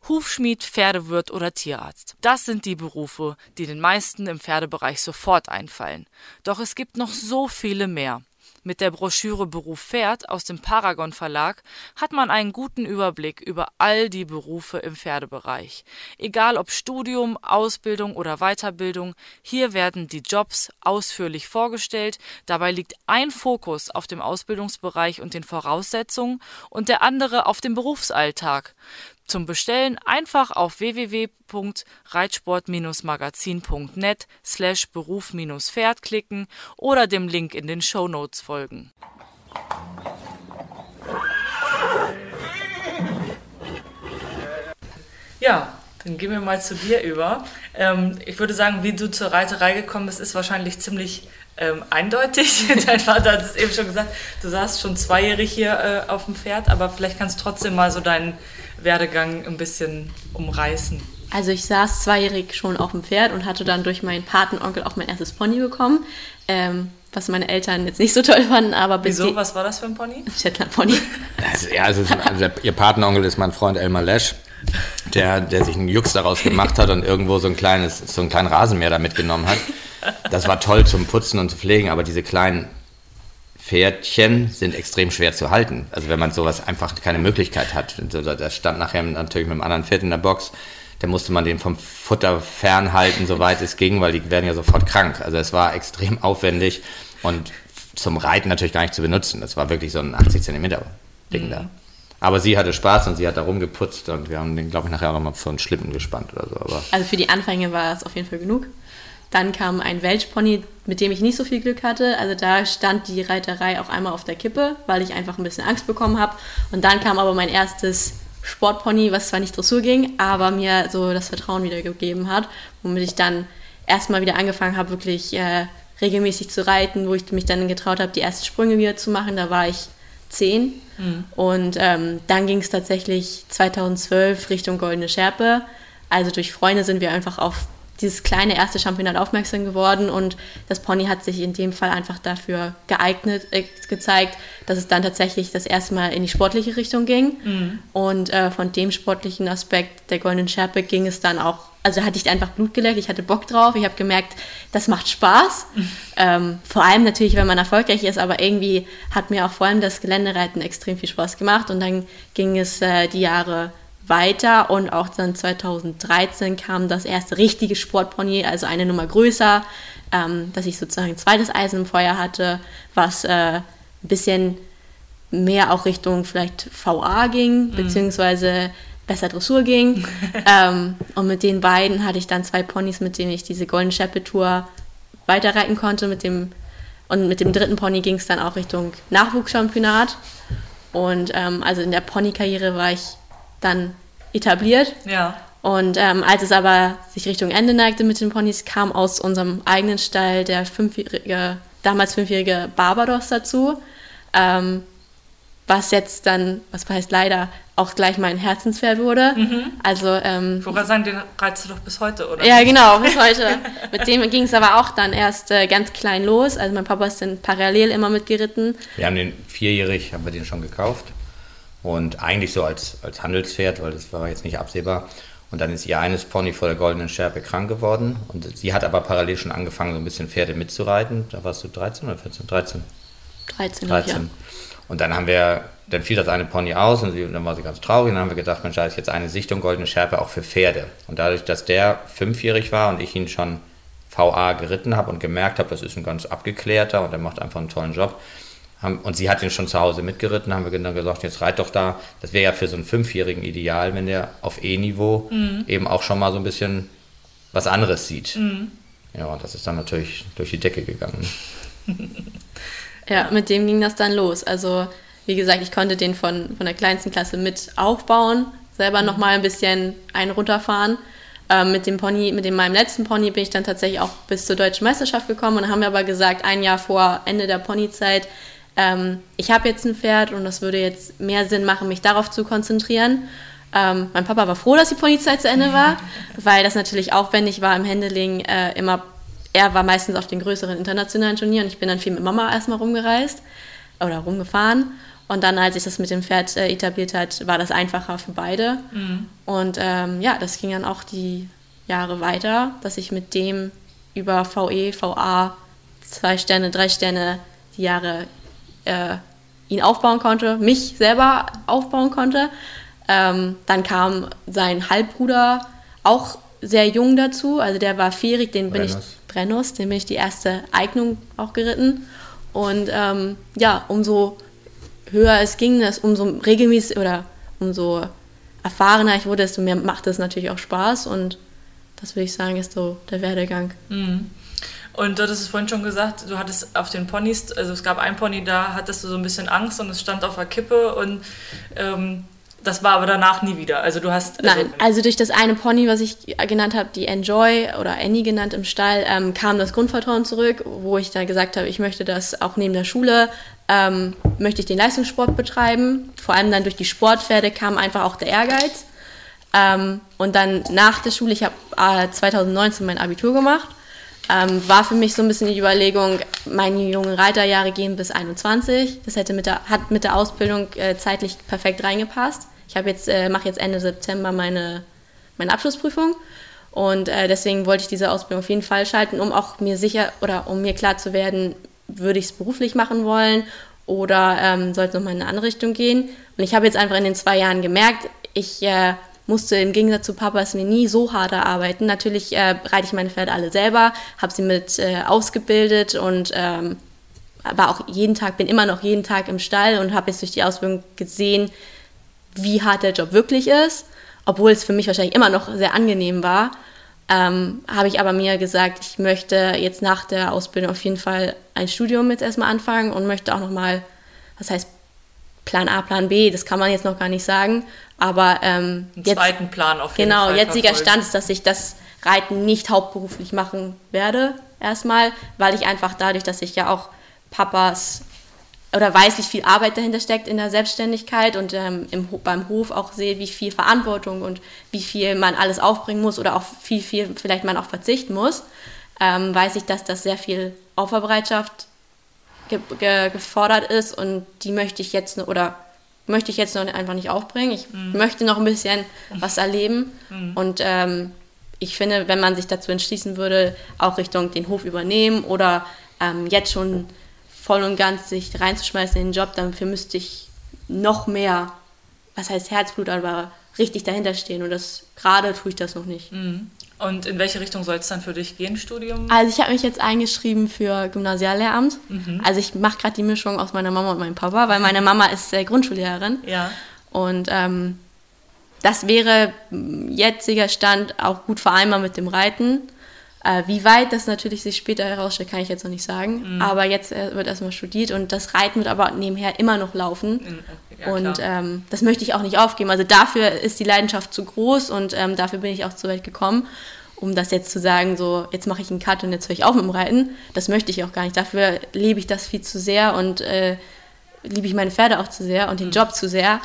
Hufschmied, Pferdewirt oder Tierarzt. Das sind die Berufe, die den meisten im Pferdebereich sofort einfallen. Doch es gibt noch so viele mehr. Mit der Broschüre Beruf Pferd aus dem Paragon Verlag hat man einen guten Überblick über all die Berufe im Pferdebereich. Egal ob Studium, Ausbildung oder Weiterbildung, hier werden die Jobs ausführlich vorgestellt. Dabei liegt ein Fokus auf dem Ausbildungsbereich und den Voraussetzungen und der andere auf dem Berufsalltag. Zum Bestellen einfach auf www.reitsport-magazin.net slash Beruf-Pferd klicken oder dem Link in den Show Notes folgen. Ja, dann gehen wir mal zu dir über. Ähm, ich würde sagen, wie du zur Reiterei gekommen bist, ist wahrscheinlich ziemlich ähm, eindeutig. (laughs) Dein Vater hat es eben schon gesagt, du saßt schon zweijährig hier äh, auf dem Pferd, aber vielleicht kannst du trotzdem mal so deinen Werdegang ein bisschen umreißen. Also ich saß zweijährig schon auf dem Pferd und hatte dann durch meinen Patenonkel auch mein erstes Pony bekommen. Ähm, was meine Eltern jetzt nicht so toll fanden, aber bis Wieso? Was war das für ein Pony? (laughs) Shetland Pony. Also, ja, also, also ihr Patenonkel ist mein Freund Elmar Lesch, der, der sich einen Jux daraus gemacht hat und irgendwo so ein kleines, so einen kleinen Rasenmäher da mitgenommen hat. Das war toll zum Putzen und zu pflegen, aber diese kleinen Pferdchen sind extrem schwer zu halten. Also wenn man sowas einfach keine Möglichkeit hat. Da stand nachher natürlich mit einem anderen Pferd in der Box, da musste man den vom Futter fernhalten, soweit es ging, weil die werden ja sofort krank. Also es war extrem aufwendig und zum Reiten natürlich gar nicht zu benutzen. Das war wirklich so ein 80 Zentimeter Ding mhm. da. Aber sie hatte Spaß und sie hat da rumgeputzt und wir haben den, glaube ich, nachher auch nochmal für einen Schlippen gespannt oder so. Aber also für die Anfänge war es auf jeden Fall genug. Dann kam ein Welchpony, mit dem ich nicht so viel Glück hatte. Also da stand die Reiterei auch einmal auf der Kippe, weil ich einfach ein bisschen Angst bekommen habe. Und dann kam aber mein erstes Sportpony, was zwar nicht Dressur ging, aber mir so das Vertrauen wieder gegeben hat, womit ich dann erstmal wieder angefangen habe, wirklich äh, regelmäßig zu reiten, wo ich mich dann getraut habe, die ersten Sprünge wieder zu machen. Da war ich zehn. Mhm. Und ähm, dann ging es tatsächlich 2012 Richtung Goldene Schärpe. Also durch Freunde sind wir einfach auf dieses kleine erste Championat aufmerksam geworden und das Pony hat sich in dem Fall einfach dafür geeignet, äh, gezeigt, dass es dann tatsächlich das erste Mal in die sportliche Richtung ging. Mhm. Und äh, von dem sportlichen Aspekt der Goldenen Schärpe ging es dann auch, also da hatte ich einfach Blut geleckt, ich hatte Bock drauf, ich habe gemerkt, das macht Spaß. Mhm. (laughs) Ähm, vor allem natürlich, wenn man erfolgreich ist, aber irgendwie hat mir auch vor allem das Geländereiten extrem viel Spaß gemacht und dann ging es äh, die Jahre weiter und auch dann 2013 kam das erste richtige Sportpony, also eine Nummer größer, ähm, dass ich sozusagen ein zweites Eisen im Feuer hatte, was äh, ein bisschen mehr auch Richtung vielleicht VA ging, mhm. beziehungsweise besser Dressur ging. (laughs) ähm, und mit den beiden hatte ich dann zwei Ponys, mit denen ich diese Golden Shepherd Tour weiterreiten konnte. Mit dem, und mit dem dritten Pony ging es dann auch Richtung Nachwuchschampionat. Und ähm, also in der Ponykarriere war ich dann etabliert. Ja. Und ähm, als es aber sich Richtung Ende neigte mit den Ponys, kam aus unserem eigenen Stall der fünfjährige, damals fünfjährige Barbados dazu. Ähm, was jetzt dann, was heißt leider, auch gleich mein Herzenspferd wurde. Mhm. Also, ähm, ich wollte sagen, den reizt du doch bis heute, oder? Ja, genau, (laughs) bis heute. mit dem ging es aber auch dann erst äh, ganz klein los. Also mein Papa ist dann parallel immer mitgeritten. Wir haben den vierjährig, haben wir den schon gekauft. Und eigentlich so als, als Handelspferd, weil das war jetzt nicht absehbar. Und dann ist ihr eines Pony vor der goldenen Schärpe krank geworden. Und sie hat aber parallel schon angefangen, so ein bisschen Pferde mitzureiten. Da warst du 13 oder 14? 13. 13. 13. Ja. Und dann haben wir, dann fiel das eine Pony aus und sie, dann war sie ganz traurig. Und dann haben wir gedacht, Mensch, da ist jetzt eine Sichtung goldene Schärpe auch für Pferde. Und dadurch, dass der fünfjährig war und ich ihn schon VA geritten habe und gemerkt habe, das ist ein ganz abgeklärter und er macht einfach einen tollen Job, haben, und sie hat ihn schon zu Hause mitgeritten, haben wir dann gesagt, jetzt reit doch da. Das wäre ja für so einen Fünfjährigen ideal, wenn der auf E-Niveau mhm. eben auch schon mal so ein bisschen was anderes sieht. Mhm. Ja, und das ist dann natürlich durch die Decke gegangen. (laughs) ja, mit dem ging das dann los. Also, wie gesagt, ich konnte den von, von der kleinsten Klasse mit aufbauen, selber mhm. nochmal ein bisschen einen runterfahren. Ähm, mit dem Pony, mit dem meinem letzten Pony bin ich dann tatsächlich auch bis zur deutschen Meisterschaft gekommen und haben wir aber gesagt, ein Jahr vor Ende der Ponyzeit, ähm, ich habe jetzt ein Pferd und es würde jetzt mehr Sinn machen, mich darauf zu konzentrieren. Ähm, mein Papa war froh, dass die Ponyzeit zu Ende war, (laughs) weil das natürlich aufwendig war im Handling. Äh, immer, er war meistens auf den größeren internationalen Turnieren. Ich bin dann viel mit Mama erstmal rumgereist oder rumgefahren. Und dann, als sich das mit dem Pferd äh, etabliert hat, war das einfacher für beide. Mhm. Und ähm, ja, das ging dann auch die Jahre weiter, dass ich mit dem über VE, VA, zwei Sterne, drei Sterne die Jahre äh, ihn aufbauen konnte, mich selber aufbauen konnte. Ähm, dann kam sein Halbbruder auch sehr jung dazu, also der war vierig, den bin ich Brennus, den bin ich die erste Eignung auch geritten. Und ähm, ja, umso höher es ging, das, umso regelmäßig oder umso erfahrener ich wurde, desto mehr macht es natürlich auch Spaß und das würde ich sagen, ist so der Werdegang. Mhm. Und du hattest es vorhin schon gesagt, du hattest auf den Ponys, also es gab ein Pony, da hattest du so ein bisschen Angst und es stand auf der Kippe und ähm, das war aber danach nie wieder. Also du hast. Also Nein, also durch das eine Pony, was ich genannt habe, die Enjoy oder Annie genannt im Stall, ähm, kam das Grundvertrauen zurück, wo ich da gesagt habe, ich möchte das auch neben der Schule, ähm, möchte ich den Leistungssport betreiben. Vor allem dann durch die Sportpferde kam einfach auch der Ehrgeiz. Ähm, und dann nach der Schule, ich habe äh, 2019 mein Abitur gemacht ähm, war für mich so ein bisschen die Überlegung, meine jungen Reiterjahre gehen bis 21. Das hätte mit der, hat mit der Ausbildung äh, zeitlich perfekt reingepasst. Ich jetzt, äh, mache jetzt Ende September meine, meine Abschlussprüfung und äh, deswegen wollte ich diese Ausbildung auf jeden Fall schalten, um auch mir sicher oder um mir klar zu werden, würde ich es beruflich machen wollen oder ähm, soll es nochmal in eine andere Richtung gehen. Und ich habe jetzt einfach in den zwei Jahren gemerkt, ich äh, musste im Gegensatz zu Papas mir nie so hart erarbeiten. Natürlich äh, reite ich meine Pferde alle selber, habe sie mit äh, ausgebildet und ähm, war auch jeden Tag, bin immer noch jeden Tag im Stall und habe jetzt durch die Ausbildung gesehen, wie hart der Job wirklich ist. Obwohl es für mich wahrscheinlich immer noch sehr angenehm war, ähm, habe ich aber mir gesagt, ich möchte jetzt nach der Ausbildung auf jeden Fall ein Studium jetzt erstmal anfangen und möchte auch nochmal, was heißt Plan A, Plan B, das kann man jetzt noch gar nicht sagen, aber ähm, Einen jetzt, zweiten Plan auf jeden genau, Fall. Genau, jetziger. Stand ist, dass ich das Reiten nicht hauptberuflich machen werde, erstmal, weil ich einfach dadurch, dass ich ja auch Papas oder weiß, wie viel Arbeit dahinter steckt in der Selbstständigkeit und ähm, im, beim Hof auch sehe, wie viel Verantwortung und wie viel man alles aufbringen muss oder auch viel, viel vielleicht man auch verzichten muss, ähm, weiß ich, dass das sehr viel Opferbereitschaft ge ge gefordert ist und die möchte ich jetzt oder möchte ich jetzt noch einfach nicht aufbringen. Ich mhm. möchte noch ein bisschen was erleben mhm. und ähm, ich finde, wenn man sich dazu entschließen würde, auch Richtung den Hof übernehmen oder ähm, jetzt schon voll und ganz sich reinzuschmeißen in den Job, dafür müsste ich noch mehr, was heißt Herzblut, aber richtig dahinter stehen. Und das gerade tue ich das noch nicht. Mhm. Und in welche Richtung soll es dann für dich gehen, Studium? Also ich habe mich jetzt eingeschrieben für Gymnasiallehramt. Mhm. Also ich mache gerade die Mischung aus meiner Mama und meinem Papa, weil meine Mama ist äh, Grundschullehrerin. Ja. Und ähm, das wäre jetziger Stand auch gut vereinbar mit dem Reiten. Äh, wie weit das natürlich sich später herausstellt, kann ich jetzt noch nicht sagen. Mhm. Aber jetzt äh, wird erstmal studiert und das Reiten wird aber nebenher immer noch laufen. Mhm, ja, und ähm, das möchte ich auch nicht aufgeben. Also dafür ist die Leidenschaft zu groß und ähm, dafür bin ich auch zu weit gekommen. Um das jetzt zu sagen, so jetzt mache ich einen Cut und jetzt höre ich auf mit dem Reiten, das möchte ich auch gar nicht. Dafür liebe ich das viel zu sehr und äh, liebe ich meine Pferde auch zu sehr und den mhm. Job zu sehr.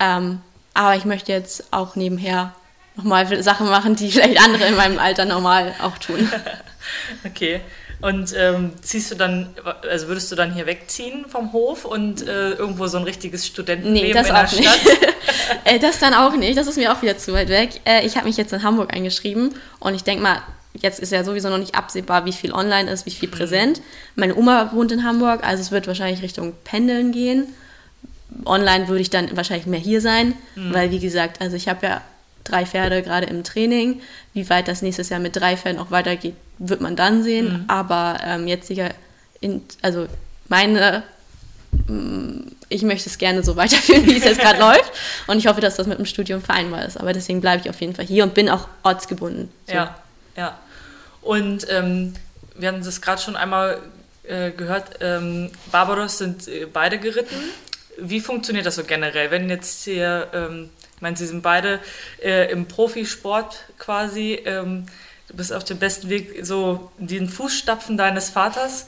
Ähm, aber ich möchte jetzt auch nebenher nochmal Sachen machen, die vielleicht andere in meinem Alter normal auch tun. (laughs) okay. Und ähm, ziehst du dann, also würdest du dann hier wegziehen vom Hof und äh, irgendwo so ein richtiges Studentenleben nee, das in der auch Stadt? Nicht. (laughs) Äh, das dann auch nicht, das ist mir auch wieder zu weit weg. Äh, ich habe mich jetzt in Hamburg eingeschrieben und ich denke mal, jetzt ist ja sowieso noch nicht absehbar, wie viel online ist, wie viel mhm. präsent. Meine Oma wohnt in Hamburg, also es wird wahrscheinlich Richtung Pendeln gehen. Online würde ich dann wahrscheinlich mehr hier sein, mhm. weil wie gesagt, also ich habe ja drei Pferde gerade im Training. Wie weit das nächstes Jahr mit drei Pferden auch weitergeht, wird man dann sehen. Mhm. Aber ähm, jetziger, in, also meine, mm, ich möchte es gerne so weiterführen, (laughs) wie es jetzt gerade (laughs) läuft. Und ich hoffe, dass das mit dem Studium vereinbar ist. Aber deswegen bleibe ich auf jeden Fall hier und bin auch ortsgebunden. So. Ja, ja. Und ähm, wir haben das gerade schon einmal äh, gehört, ähm, Barbaros sind äh, beide geritten. Wie funktioniert das so generell? Wenn jetzt hier ähm, ich meine, sie sind beide äh, im Profisport quasi. Ähm, du bist auf dem besten Weg, so den Fußstapfen deines Vaters.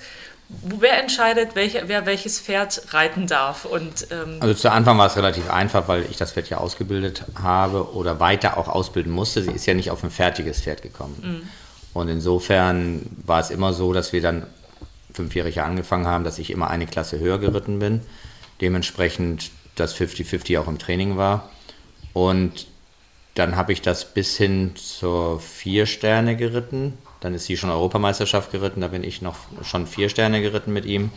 Wer entscheidet, welche, wer welches Pferd reiten darf? Und, ähm also zu Anfang war es relativ einfach, weil ich das Pferd ja ausgebildet habe oder weiter auch ausbilden musste. Sie ist ja nicht auf ein fertiges Pferd gekommen. Mhm. Und insofern war es immer so, dass wir dann fünfjährig angefangen haben, dass ich immer eine Klasse höher geritten bin. Dementsprechend das 50-50 auch im Training war. Und dann habe ich das bis hin zur vier Sterne geritten. Dann ist sie schon Europameisterschaft geritten, da bin ich noch schon vier Sterne geritten mit ihm.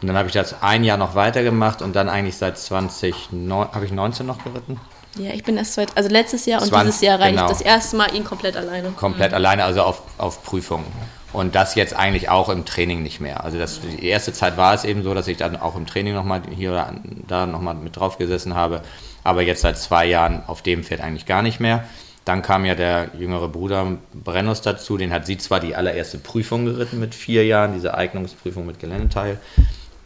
Und dann habe ich das ein Jahr noch weitergemacht und dann eigentlich seit 20, habe ich 19 noch geritten? Ja, ich bin erst zweit, also letztes Jahr und 20, dieses Jahr reite genau. ich das erste Mal ihn komplett alleine. Komplett mhm. alleine, also auf, auf Prüfungen. Und das jetzt eigentlich auch im Training nicht mehr. Also das, die erste Zeit war es eben so, dass ich dann auch im Training nochmal hier oder da nochmal mit drauf gesessen habe aber jetzt seit zwei Jahren auf dem Pferd eigentlich gar nicht mehr. Dann kam ja der jüngere Bruder Brennus dazu, den hat sie zwar die allererste Prüfung geritten mit vier Jahren, diese Eignungsprüfung mit Geländeteil,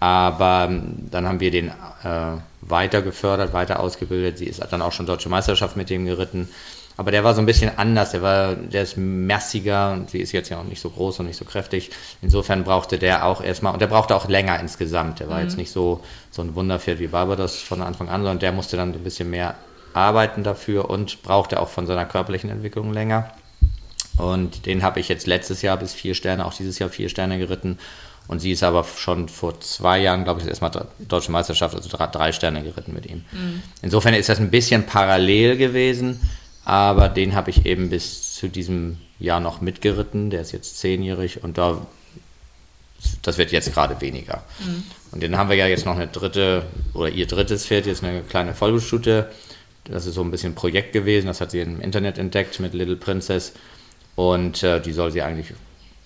aber ähm, dann haben wir den äh, weiter gefördert, weiter ausgebildet. Sie ist dann auch schon deutsche Meisterschaft mit dem geritten. Aber der war so ein bisschen anders, der, war, der ist mässiger und sie ist jetzt ja auch nicht so groß und nicht so kräftig. Insofern brauchte der auch erstmal, und der brauchte auch länger insgesamt. Der war mhm. jetzt nicht so, so ein Wunderpferd wie Barbados von Anfang an, sondern der musste dann ein bisschen mehr arbeiten dafür und brauchte auch von seiner körperlichen Entwicklung länger. Und den habe ich jetzt letztes Jahr bis vier Sterne, auch dieses Jahr vier Sterne geritten. Und sie ist aber schon vor zwei Jahren, glaube ich, erstmal Deutsche Meisterschaft, also drei Sterne geritten mit ihm. Mhm. Insofern ist das ein bisschen parallel gewesen aber den habe ich eben bis zu diesem Jahr noch mitgeritten. Der ist jetzt zehnjährig und da, das wird jetzt gerade weniger. Mhm. Und den haben wir ja jetzt noch eine dritte oder ihr drittes Pferd, jetzt eine kleine Vollblutstute. Das ist so ein bisschen ein Projekt gewesen, das hat sie im Internet entdeckt mit Little Princess und äh, die soll sie eigentlich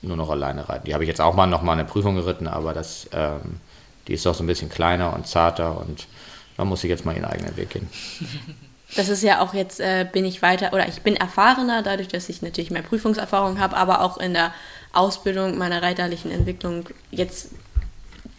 nur noch alleine reiten. Die habe ich jetzt auch mal noch mal eine Prüfung geritten, aber das, ähm, die ist doch so ein bisschen kleiner und zarter und da muss sie jetzt mal ihren eigenen Weg gehen. (laughs) das ist ja auch jetzt, äh, bin ich weiter, oder ich bin erfahrener, dadurch, dass ich natürlich mehr Prüfungserfahrung habe, aber auch in der Ausbildung meiner reiterlichen Entwicklung jetzt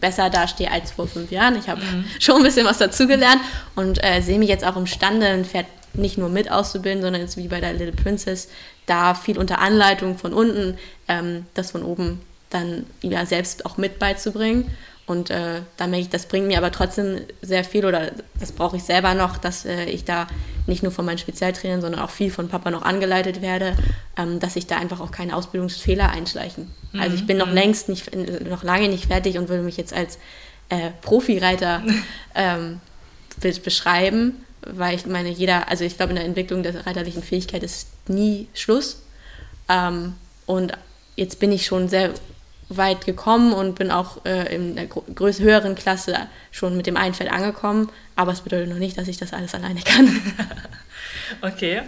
besser dastehe als vor fünf Jahren. Ich habe mhm. schon ein bisschen was dazugelernt und äh, sehe mich jetzt auch imstande, ein Pferd nicht nur mit auszubilden, sondern jetzt wie bei der Little Princess, da viel unter Anleitung von unten, ähm, das von oben dann ja selbst auch mit beizubringen. Und äh, da merke ich, das bringt mir aber trotzdem sehr viel oder das brauche ich selber noch, dass äh, ich da nicht nur von meinen Spezialtrainern, sondern auch viel von Papa noch angeleitet werde, ähm, dass sich da einfach auch keine Ausbildungsfehler einschleichen. Mhm. Also ich bin noch mhm. längst nicht, noch lange nicht fertig und würde mich jetzt als äh, Profireiter (laughs) ähm, beschreiben, weil ich meine, jeder, also ich glaube, in der Entwicklung der reiterlichen Fähigkeit ist nie Schluss. Ähm, und jetzt bin ich schon sehr weit gekommen und bin auch äh, in der größ höheren Klasse schon mit dem einen Pferd angekommen. Aber es bedeutet noch nicht, dass ich das alles alleine kann. (laughs) okay.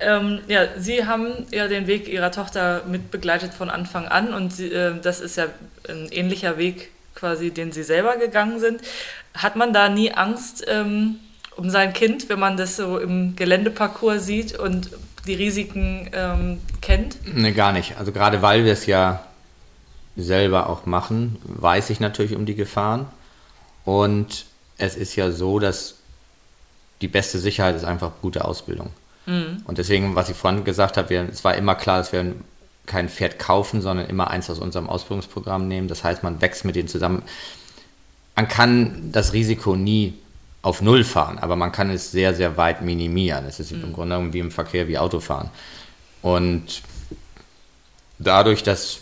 Ähm, ja, Sie haben ja den Weg Ihrer Tochter mit begleitet von Anfang an und Sie, äh, das ist ja ein ähnlicher Weg quasi, den Sie selber gegangen sind. Hat man da nie Angst ähm, um sein Kind, wenn man das so im Geländeparcours sieht und die Risiken ähm, kennt? Ne, gar nicht. Also gerade weil wir es ja selber auch machen, weiß ich natürlich um die Gefahren. Und es ist ja so, dass die beste Sicherheit ist einfach gute Ausbildung. Mhm. Und deswegen, was ich vorhin gesagt habe, wir, es war immer klar, dass wir kein Pferd kaufen, sondern immer eins aus unserem Ausbildungsprogramm nehmen. Das heißt, man wächst mit denen zusammen. Man kann das Risiko nie auf Null fahren, aber man kann es sehr, sehr weit minimieren. Es ist mhm. im Grunde genommen wie im Verkehr, wie Autofahren. Und dadurch, dass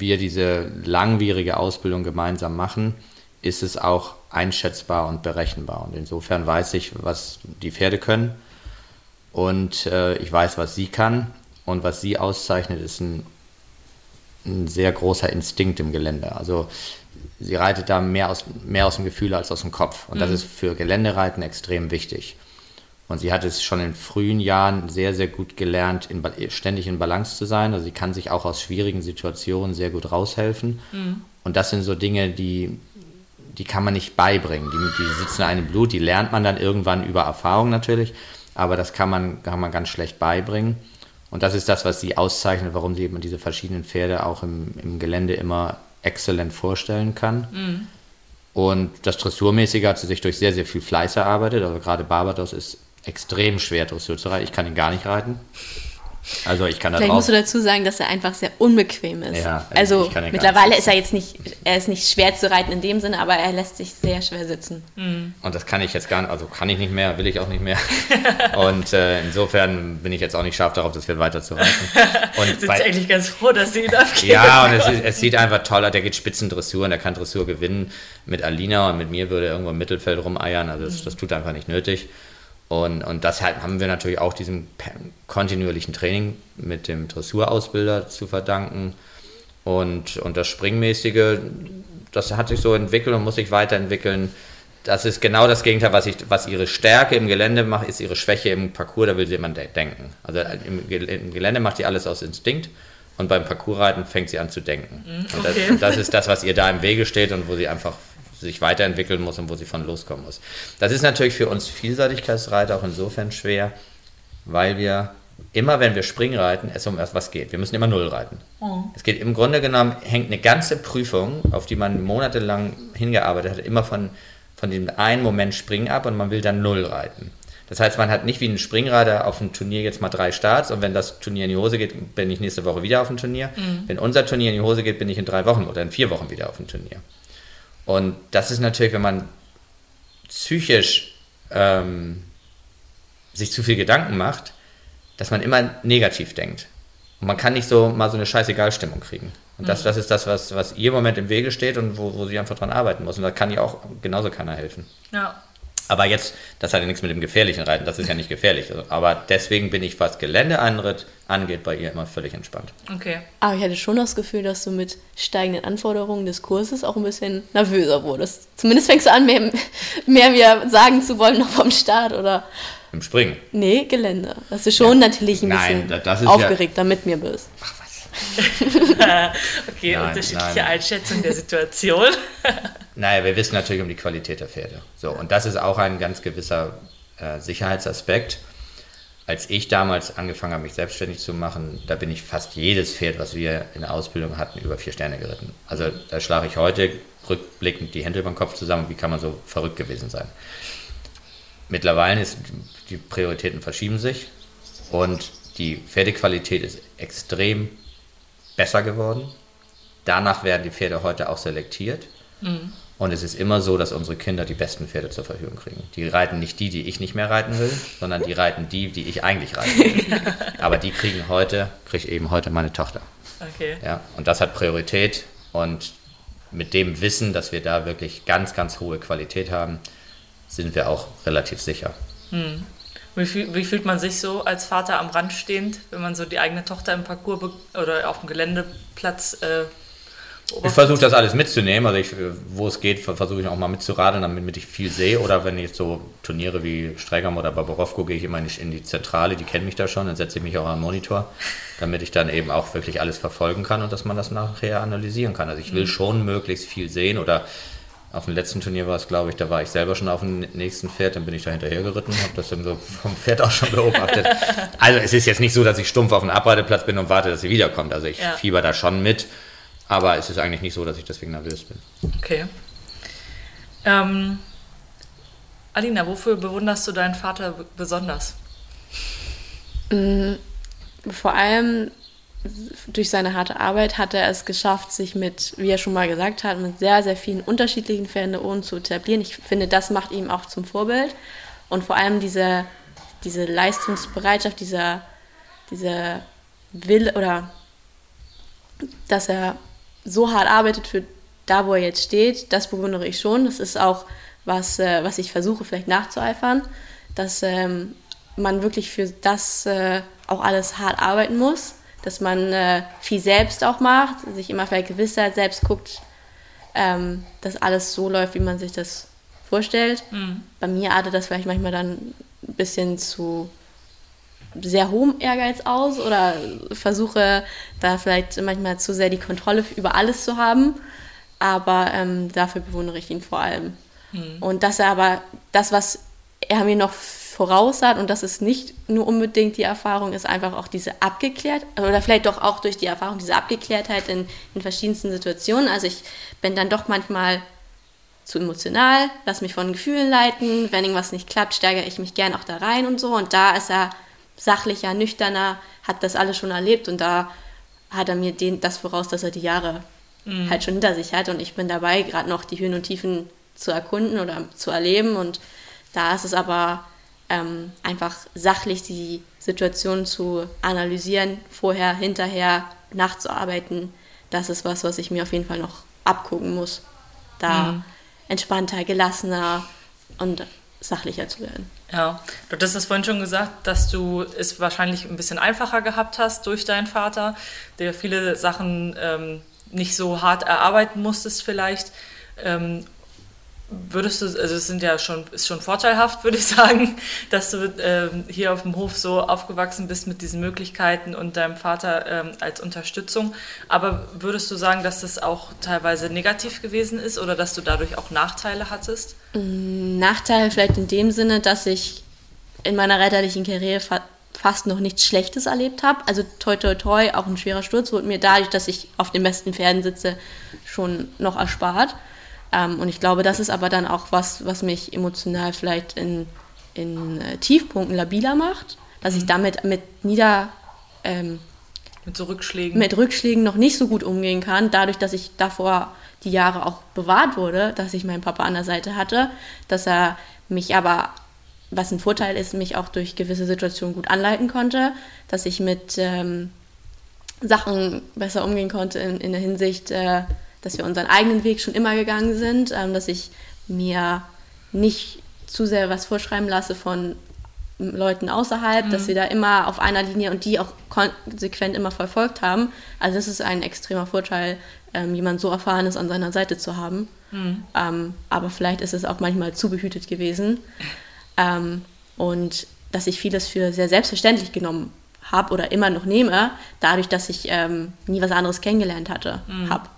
wir diese langwierige Ausbildung gemeinsam machen, ist es auch einschätzbar und berechenbar. Und insofern weiß ich, was die Pferde können und äh, ich weiß, was sie kann. Und was sie auszeichnet, ist ein, ein sehr großer Instinkt im Gelände. Also sie reitet da mehr aus, mehr aus dem Gefühl als aus dem Kopf. Und mhm. das ist für Geländereiten extrem wichtig. Und sie hat es schon in frühen Jahren sehr, sehr gut gelernt, in, ständig in Balance zu sein. Also sie kann sich auch aus schwierigen Situationen sehr gut raushelfen. Mhm. Und das sind so Dinge, die, die kann man nicht beibringen. Die, die sitzen in einem Blut, die lernt man dann irgendwann über Erfahrung natürlich. Aber das kann man, kann man ganz schlecht beibringen. Und das ist das, was sie auszeichnet, warum sie eben diese verschiedenen Pferde auch im, im Gelände immer exzellent vorstellen kann. Mhm. Und das Dressurmäßige hat sie sich durch sehr, sehr viel Fleiß erarbeitet. Also gerade Barbados ist extrem schwer, Dressur zu reiten. Ich kann ihn gar nicht reiten. Also ich kann da Vielleicht musst du dazu sagen, dass er einfach sehr unbequem ist. Ja, also mittlerweile ist er jetzt nicht, er ist nicht schwer zu reiten in dem Sinne, aber er lässt sich sehr schwer sitzen. Mhm. Und das kann ich jetzt gar nicht, also kann ich nicht mehr, will ich auch nicht mehr. (laughs) Und äh, insofern bin ich jetzt auch nicht scharf darauf, das Pferd weiter zu reiten. (laughs) Und sind bei, eigentlich ganz froh, dass sie ihn abgeben. Ja, und es, ist, es, sieht einfach toll aus. Der geht Spitzendressur und der kann Dressur gewinnen. Mit Alina und mit mir würde er irgendwo im Mittelfeld rumeiern. Also das, das tut einfach nicht nötig. Und, und das haben wir natürlich auch diesem kontinuierlichen Training mit dem Dressurausbilder zu verdanken. Und, und das Springmäßige, das hat sich so entwickelt und muss sich weiterentwickeln. Das ist genau das Gegenteil, was, ich, was ihre Stärke im Gelände macht, ist ihre Schwäche im Parcours, da will sie immer denken. Also im, im Gelände macht sie alles aus Instinkt und beim Parcoursreiten fängt sie an zu denken. Okay. Und das, das, ist das, was ihr da im Wege steht und wo sie einfach sich weiterentwickeln muss und wo sie von loskommen muss. Das ist natürlich für uns Vielseitigkeitsreiter auch insofern schwer, weil wir immer, wenn wir Springreiten, es um etwas geht. Wir müssen immer Null reiten. Oh. Es geht im Grunde genommen, hängt eine ganze Prüfung, auf die man monatelang hingearbeitet hat, immer von, von dem einen Moment Springen ab und man will dann Null reiten. Das heißt, man hat nicht wie ein Springreiter auf dem Turnier jetzt mal drei Starts und wenn das Turnier in die Hose geht, bin ich nächste Woche wieder auf dem Turnier. Mhm. Wenn unser Turnier in die Hose geht, bin ich in drei Wochen oder in vier Wochen wieder auf dem Turnier. Und das ist natürlich, wenn man psychisch ähm, sich zu viel Gedanken macht, dass man immer negativ denkt. Und man kann nicht so mal so eine Scheißegal-Stimmung kriegen. Und das, mhm. das ist das, was, was ihr im Moment im Wege steht und wo, wo sie einfach dran arbeiten muss. Und da kann ihr auch genauso keiner helfen. Ja. Aber jetzt, das hat ja nichts mit dem gefährlichen Reiten, das ist ja nicht gefährlich. Also, aber deswegen bin ich, was Geländeanritt angeht, bei ihr immer völlig entspannt. Okay. Aber ich hatte schon das Gefühl, dass du mit steigenden Anforderungen des Kurses auch ein bisschen nervöser wurdest. Zumindest fängst du an, mehr, mehr mir sagen zu wollen noch vom Start, oder? Im Springen? Nee, Gelände. Das ist schon ja. natürlich ein bisschen Nein, aufgeregter ja, mit mir bist. Ach, (laughs) okay, nein, unterschiedliche nein. Einschätzung der Situation. (laughs) naja, wir wissen natürlich um die Qualität der Pferde. So, und das ist auch ein ganz gewisser äh, Sicherheitsaspekt. Als ich damals angefangen habe, mich selbstständig zu machen, da bin ich fast jedes Pferd, was wir in der Ausbildung hatten, über vier Sterne geritten. Also da schlage ich heute rückblickend die Hände über den Kopf zusammen, wie kann man so verrückt gewesen sein. Mittlerweile ist die Prioritäten verschieben sich und die Pferdequalität ist extrem besser geworden. Danach werden die Pferde heute auch selektiert. Mhm. Und es ist immer so, dass unsere Kinder die besten Pferde zur Verfügung kriegen. Die reiten nicht die, die ich nicht mehr reiten will, sondern die reiten die, die ich eigentlich reiten will. (laughs) Aber die kriegen heute, kriegt eben heute meine Tochter. Okay. Ja, und das hat Priorität und mit dem Wissen, dass wir da wirklich ganz, ganz hohe Qualität haben, sind wir auch relativ sicher. Hm. Wie, wie, fühlt man sich so als Vater am Rand stehend, wenn man so die eigene Tochter im Parcours oder auf dem Geländeplatz äh, ich versuche das alles mitzunehmen, also ich, wo es geht, versuche ich auch mal mitzuradeln, damit ich viel sehe. Oder wenn ich so Turniere wie Streigam oder Barbarowko gehe ich immer in die Zentrale, die kennen mich da schon, dann setze ich mich auch am Monitor, damit ich dann eben auch wirklich alles verfolgen kann und dass man das nachher analysieren kann. Also ich will mhm. schon möglichst viel sehen oder auf dem letzten Turnier war es, glaube ich, da war ich selber schon auf dem nächsten Pferd, dann bin ich da hinterher geritten, habe das dann so vom Pferd auch schon beobachtet. (laughs) Also es ist jetzt nicht so, dass ich stumpf auf dem Abreiteplatz bin und warte, dass sie wiederkommt. Also ich ja. fieber da schon mit aber es ist eigentlich nicht so, dass ich deswegen nervös bin. Okay. Ähm, Alina, wofür bewunderst du deinen Vater besonders? Mm, vor allem durch seine harte Arbeit hat er es geschafft, sich mit, wie er schon mal gesagt hat, mit sehr, sehr vielen unterschiedlichen Pferden zu etablieren. Ich finde, das macht ihm auch zum Vorbild. Und vor allem diese, diese Leistungsbereitschaft, dieser, dieser Wille oder dass er so hart arbeitet für da, wo er jetzt steht, das bewundere ich schon. Das ist auch was, äh, was ich versuche vielleicht nachzueifern, dass ähm, man wirklich für das äh, auch alles hart arbeiten muss, dass man äh, viel selbst auch macht, sich immer vielleicht Gewissheit selbst guckt, ähm, dass alles so läuft, wie man sich das vorstellt. Mhm. Bei mir artet das vielleicht manchmal dann ein bisschen zu sehr hohem Ehrgeiz aus oder versuche da vielleicht manchmal zu sehr die Kontrolle über alles zu haben. Aber ähm, dafür bewundere ich ihn vor allem. Mhm. Und dass er aber das, was er mir noch voraus hat, und das ist nicht nur unbedingt die Erfahrung, ist einfach auch diese Abgeklärt, oder vielleicht doch auch durch die Erfahrung, diese Abgeklärtheit in, in verschiedensten Situationen. Also ich bin dann doch manchmal zu emotional, lass mich von Gefühlen leiten. Wenn irgendwas nicht klappt, steigere ich mich gern auch da rein und so. Und da ist er sachlicher, nüchterner, hat das alles schon erlebt und da hat er mir den, das voraus, dass er die Jahre mhm. halt schon hinter sich hat und ich bin dabei, gerade noch die Höhen und Tiefen zu erkunden oder zu erleben und da ist es aber ähm, einfach sachlich die Situation zu analysieren, vorher, hinterher nachzuarbeiten, das ist was, was ich mir auf jeden Fall noch abgucken muss, da mhm. entspannter, gelassener und sachlicher zu werden. Ja, du hattest es vorhin schon gesagt, dass du es wahrscheinlich ein bisschen einfacher gehabt hast durch deinen Vater, der viele Sachen ähm, nicht so hart erarbeiten musstest vielleicht. Ähm, Würdest du, also es sind ja schon, ist schon vorteilhaft, (laughs) würde ich sagen, dass du ähm, hier auf dem Hof so aufgewachsen bist mit diesen Möglichkeiten und deinem Vater ähm, als Unterstützung. Aber würdest du sagen, dass das auch teilweise negativ gewesen ist oder dass du dadurch auch Nachteile hattest? Mm, Nachteile vielleicht in dem Sinne, dass ich in meiner reiterlichen Karriere fa fast noch nichts Schlechtes erlebt habe. Also toi toi toi, auch ein schwerer Sturz wurde mir dadurch, dass ich auf den besten Pferden sitze, schon noch erspart. Ähm, und ich glaube, das ist aber dann auch was, was mich emotional vielleicht in, in äh, Tiefpunkten labiler macht, dass mhm. ich damit mit Nieder... Ähm, mit so Rückschlägen. Mit Rückschlägen noch nicht so gut umgehen kann, dadurch, dass ich davor die Jahre auch bewahrt wurde, dass ich meinen Papa an der Seite hatte, dass er mich aber, was ein Vorteil ist, mich auch durch gewisse Situationen gut anleiten konnte, dass ich mit ähm, Sachen besser umgehen konnte in, in der Hinsicht, äh, dass wir unseren eigenen Weg schon immer gegangen sind, ähm, dass ich mir nicht zu sehr was vorschreiben lasse von Leuten außerhalb, mhm. dass wir da immer auf einer Linie und die auch konsequent immer verfolgt haben. Also das ist ein extremer Vorteil, ähm, jemand so erfahrenes an seiner Seite zu haben. Mhm. Ähm, aber vielleicht ist es auch manchmal zu behütet gewesen. Ähm, und dass ich vieles für sehr selbstverständlich genommen habe oder immer noch nehme, dadurch, dass ich ähm, nie was anderes kennengelernt hatte, mhm. habe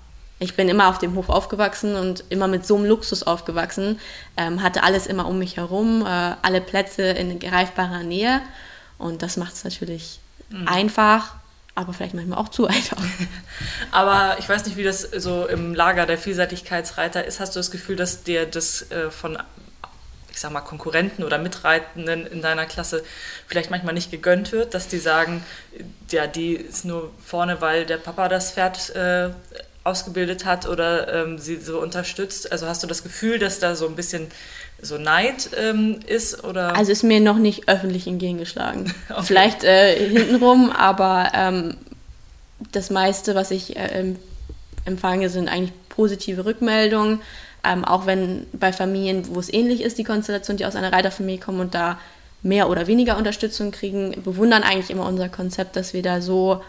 ich bin immer auf dem Hof aufgewachsen und immer mit so einem Luxus aufgewachsen, ähm, hatte alles immer um mich herum, äh, alle Plätze in greifbarer Nähe und das macht es natürlich mhm. einfach, aber vielleicht manchmal auch zu einfach. (laughs) aber ich weiß nicht, wie das so im Lager der Vielseitigkeitsreiter ist. Hast du das Gefühl, dass dir das äh, von ich sag mal, Konkurrenten oder Mitreitenden in deiner Klasse vielleicht manchmal nicht gegönnt wird, dass die sagen, ja, die ist nur vorne, weil der Papa das Pferd äh, ausgebildet hat oder ähm, sie so unterstützt? Also hast du das Gefühl, dass da so ein bisschen so Neid ähm, ist? Oder? Also ist mir noch nicht öffentlich entgegengeschlagen. (laughs) okay. Vielleicht äh, hintenrum, aber ähm, das meiste, was ich äh, empfange, sind eigentlich positive Rückmeldungen. Ähm, auch wenn bei Familien, wo es ähnlich ist, die Konstellation, die aus einer Reiterfamilie kommen und da mehr oder weniger Unterstützung kriegen, bewundern eigentlich immer unser Konzept, dass wir da so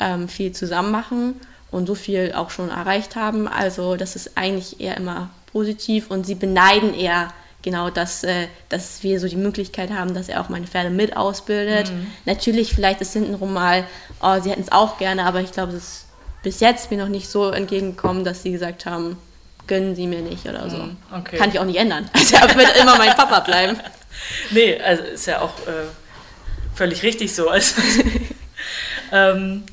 ähm, viel zusammen machen und so viel auch schon erreicht haben. Also das ist eigentlich eher immer positiv und sie beneiden eher genau, dass, äh, dass wir so die Möglichkeit haben, dass er auch meine Pferde mit ausbildet. Mhm. Natürlich, vielleicht ist hintenrum mal, oh, sie hätten es auch gerne, aber ich glaube, es ist bis jetzt mir noch nicht so entgegengekommen, dass sie gesagt haben, gönnen sie mir nicht oder so. Mhm, okay. Kann ich auch nicht ändern. (laughs) Also er wird immer mein Papa bleiben. (laughs) Nee, also ist ja auch äh, völlig richtig so. Also, (laughs) ähm,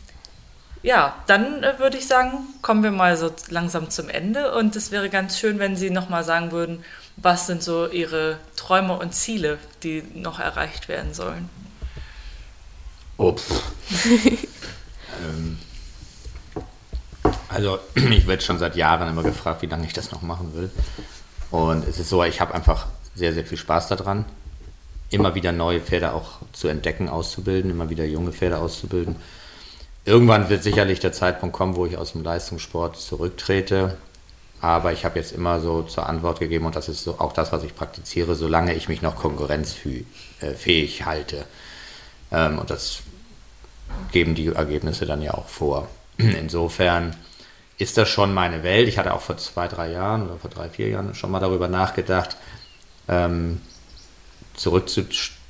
ja, dann äh, würde ich sagen, kommen wir mal so langsam zum Ende und es wäre ganz schön, wenn Sie nochmal sagen würden, was sind so Ihre Träume und Ziele, die noch erreicht werden sollen? Oh, (laughs) ähm, also (clears throat) ich werde schon seit Jahren immer gefragt, wie lange ich das noch machen will. Und es ist so, ich habe einfach sehr, sehr viel Spaß daran, immer wieder neue Pferde auch zu entdecken, auszubilden, immer wieder junge Pferde auszubilden. Irgendwann wird sicherlich der Zeitpunkt kommen, wo ich aus dem Leistungssport zurücktrete aber ich habe jetzt immer so zur Antwort gegeben, und das ist so auch das, was ich praktiziere, solange ich mich noch konkurrenzfähig äh, halte. Ähm, und das geben die Ergebnisse dann ja auch vor. (clears throat) Insofern ist das schon meine Welt. Ich hatte auch vor zwei, drei Jahren oder vor drei, vier Jahren schon mal darüber nachgedacht, ähm,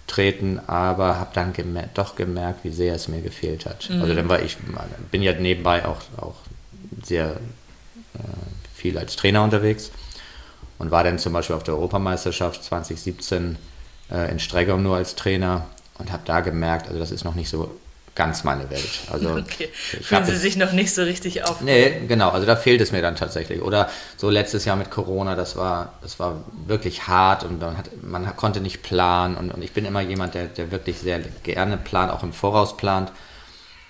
zurückzutreten, aber habe dann gemer doch gemerkt, wie sehr es mir gefehlt hat. Mhm. Also dann war ich, bin ja nebenbei auch, auch sehr äh, viel als Trainer unterwegs und war dann zum Beispiel auf der Europameisterschaft 2017 äh, in Streckung nur als Trainer und habe da gemerkt, also das ist noch nicht so ganz meine Welt. Also okay. Fühlen Sie sich noch nicht so richtig auf? Nee, genau, also da fehlt es mir dann tatsächlich. Oder so letztes Jahr mit Corona, das war, das war wirklich hart und man, hat, man konnte nicht planen und, und ich bin immer jemand, der, der wirklich sehr gerne plant, auch im Voraus plant.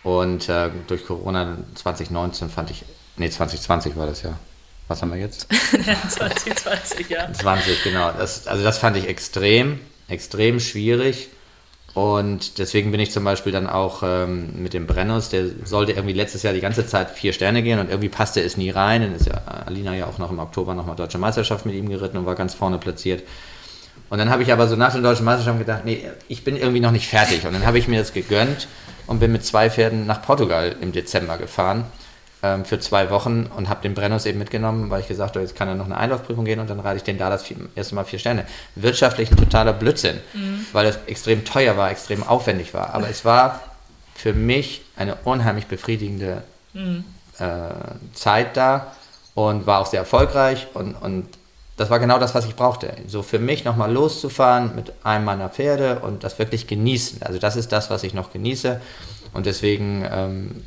Und äh, durch Corona 2019 fand ich, nee, 2020 war das ja, was haben wir jetzt? (laughs) 2020, ja. 20, genau. Das, also das fand ich extrem, extrem schwierig. Und deswegen bin ich zum Beispiel dann auch ähm, mit dem Brennus, der sollte irgendwie letztes Jahr die ganze Zeit vier Sterne gehen und irgendwie passte es nie rein. Dann ist ja Alina ja auch noch im Oktober nochmal Deutsche Meisterschaft mit ihm geritten und war ganz vorne platziert. Und dann habe ich aber so nach der Deutschen Meisterschaft gedacht, nee, ich bin irgendwie noch nicht fertig. Und dann habe ich mir das gegönnt und bin mit zwei Pferden nach Portugal im Dezember gefahren ähm, für zwei Wochen und habe den Brennus eben mitgenommen, weil ich gesagt habe, jetzt kann er noch eine Einlaufprüfung gehen und dann reite ich den da das erste Mal vier Sterne. Wirtschaftlich ein totaler Blödsinn, mhm. weil es extrem teuer war, extrem aufwendig war. Aber es war für mich eine unheimlich befriedigende mhm. äh, Zeit da und war auch sehr erfolgreich und, und das war genau das, was ich brauchte. So für mich nochmal loszufahren mit einem meiner Pferde und das wirklich genießen. Also das ist das, was ich noch genieße. Und deswegen ähm,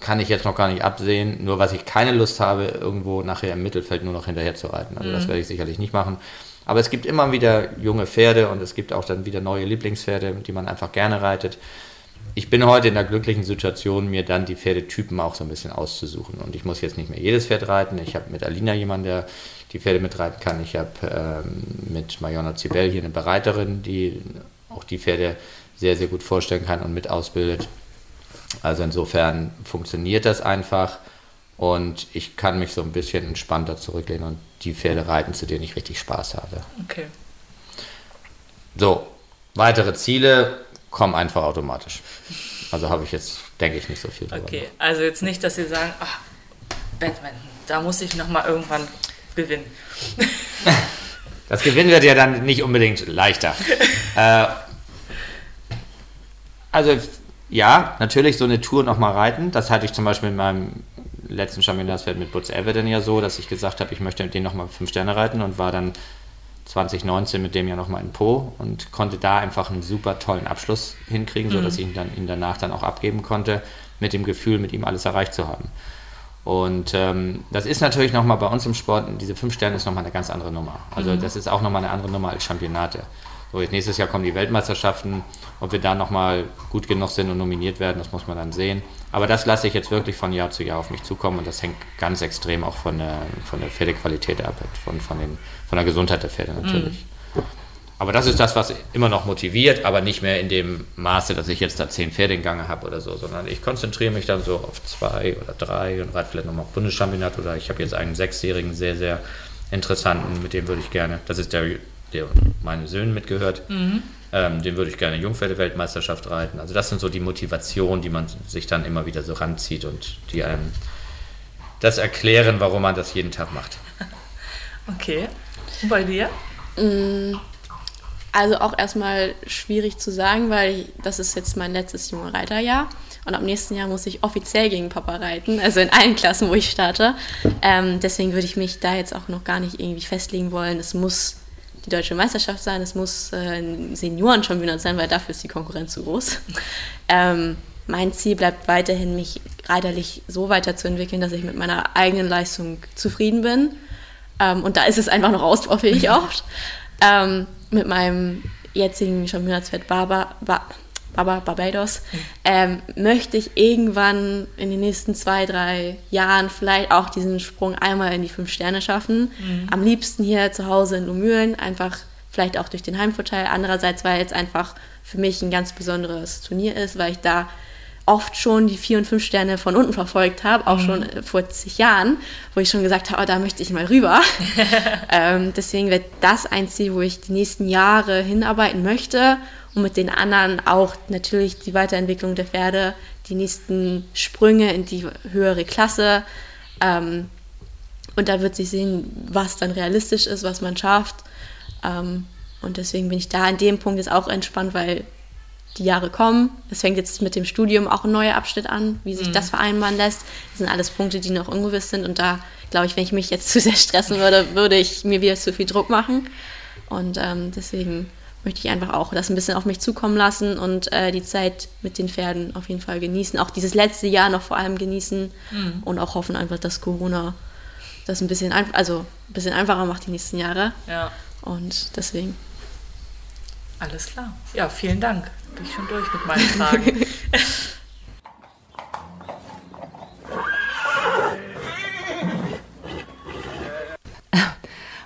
kann ich jetzt noch gar nicht absehen. Nur was ich keine Lust habe, irgendwo nachher im Mittelfeld nur noch hinterher zu reiten. Also mhm. das werde ich sicherlich nicht machen. Aber es gibt immer wieder junge Pferde und es gibt auch dann wieder neue Lieblingspferde, die man einfach gerne reitet. Ich bin heute in der glücklichen Situation, mir dann die Pferdetypen auch so ein bisschen auszusuchen. Und ich muss jetzt nicht mehr jedes Pferd reiten. Ich habe mit Alina jemanden, der die Pferde mitreiten kann. Ich habe ähm, mit Mariona Zibel hier eine Bereiterin, die auch die Pferde sehr, sehr gut vorstellen kann und mit ausbildet. Also insofern funktioniert das einfach und ich kann mich so ein bisschen entspannter zurücklehnen und die Pferde reiten, zu denen ich richtig Spaß habe. Okay. So, weitere Ziele kommen einfach automatisch. Also habe ich jetzt, denke ich, nicht so viel drüber. Okay, also jetzt nicht, dass Sie sagen, ach, Batman, da muss ich nochmal irgendwann gewinnen. (laughs) Das Gewinnen wird ja dann nicht unbedingt leichter. (laughs) äh, also ja, natürlich so eine Tour nochmal reiten. Das hatte ich zum Beispiel in meinem letzten Championatsfeld mit Butz Everton ja so, dass ich gesagt habe, ich möchte mit denen nochmal fünf Sterne reiten und war dann 2019 mit dem ja nochmal in Po und konnte da einfach einen super tollen Abschluss hinkriegen, sodass mhm. ich ihn, dann, ihn danach dann auch abgeben konnte, mit dem Gefühl, mit ihm alles erreicht zu haben. Und ähm, das ist natürlich nochmal bei uns im Sport, diese fünf Sterne ist nochmal eine ganz andere Nummer. Also mhm. das ist auch nochmal eine andere Nummer als Championate. So, jetzt nächstes Jahr kommen die Weltmeisterschaften. Ob wir da nochmal gut genug sind und nominiert werden, das muss man dann sehen. Aber das lasse ich jetzt wirklich von Jahr zu Jahr auf mich zukommen und das hängt ganz extrem auch von der, von der Pferdequalität ab, von, von, den, von der Gesundheit der Pferde natürlich. Mhm. Aber das ist das, was immer noch motiviert, aber nicht mehr in dem Maße, dass ich jetzt da zehn Pferde in Gange habe oder so, sondern ich konzentriere mich dann so auf zwei oder drei und reite vielleicht nochmal auf Bundeschampionat oder ich habe jetzt einen sechsjährigen, sehr, sehr interessanten, mit dem würde ich gerne, das ist der, der meinen Söhnen mitgehört, mhm. ähm, den würde ich gerne Jungpferde-Weltmeisterschaft reiten. Also das sind so die Motivationen, die man sich dann immer wieder so ranzieht und die einem das erklären, warum man das jeden Tag macht. (laughs) Okay. Und bei dir? Mm, also auch erstmal schwierig zu sagen, weil ich, das ist jetzt mein letztes junge Reiterjahr. Und ab nächsten Jahr muss ich offiziell gegen Papa reiten, (laughs) also in allen Klassen, wo ich starte. Ähm, deswegen würde ich mich da jetzt auch noch gar nicht irgendwie festlegen wollen. Es muss die deutsche Meisterschaft sein, es muss äh, ein Senioren-Championat sein, weil dafür ist die Konkurrenz zu groß. (laughs) Ähm, mein Ziel bleibt weiterhin, mich reiterlich so weiterzuentwickeln, dass ich mit meiner eigenen Leistung zufrieden bin. Ähm, und da ist es einfach noch ausbaufähig (laughs) oft. Ähm, mit meinem jetzigen Championatspferd Baba, ba, Baba Barbados, ähm, möchte ich irgendwann in den nächsten zwei, drei Jahren vielleicht auch diesen Sprung einmal in die fünf Sterne schaffen. Mhm. Am liebsten hier zu Hause in Lumülen, einfach vielleicht auch durch den Heimvorteil. Andererseits, weil es einfach für mich ein ganz besonderes Turnier ist, weil ich da oft schon die vier und fünf Sterne von unten verfolgt habe, auch mhm. schon vor zig Jahren, wo ich schon gesagt habe, oh, da möchte ich mal rüber. (laughs) ähm, deswegen wird das ein Ziel, wo ich die nächsten Jahre hinarbeiten möchte und mit den anderen auch natürlich die Weiterentwicklung der Pferde, die nächsten Sprünge in die höhere Klasse. Ähm, und da wird sich sehen, was dann realistisch ist, was man schafft. Ähm, und deswegen bin ich da an dem Punkt jetzt auch entspannt, weil die Jahre kommen. Es fängt jetzt mit dem Studium auch ein neuer Abschnitt an, wie sich mhm. das vereinbaren lässt. Das sind alles Punkte, die noch ungewiss sind. Und da glaube ich, wenn ich mich jetzt (laughs) zu sehr stressen würde, würde ich mir wieder zu viel Druck machen. Und ähm, deswegen möchte ich einfach auch das ein bisschen auf mich zukommen lassen und äh, die Zeit mit den Pferden auf jeden Fall genießen. Auch dieses letzte Jahr noch vor allem genießen mhm. und auch hoffen einfach, dass Corona das ein bisschen, also ein bisschen einfacher macht die nächsten Jahre. Ja. Und deswegen. Alles klar. Ja, vielen Dank bin ich schon durch mit meinen Fragen.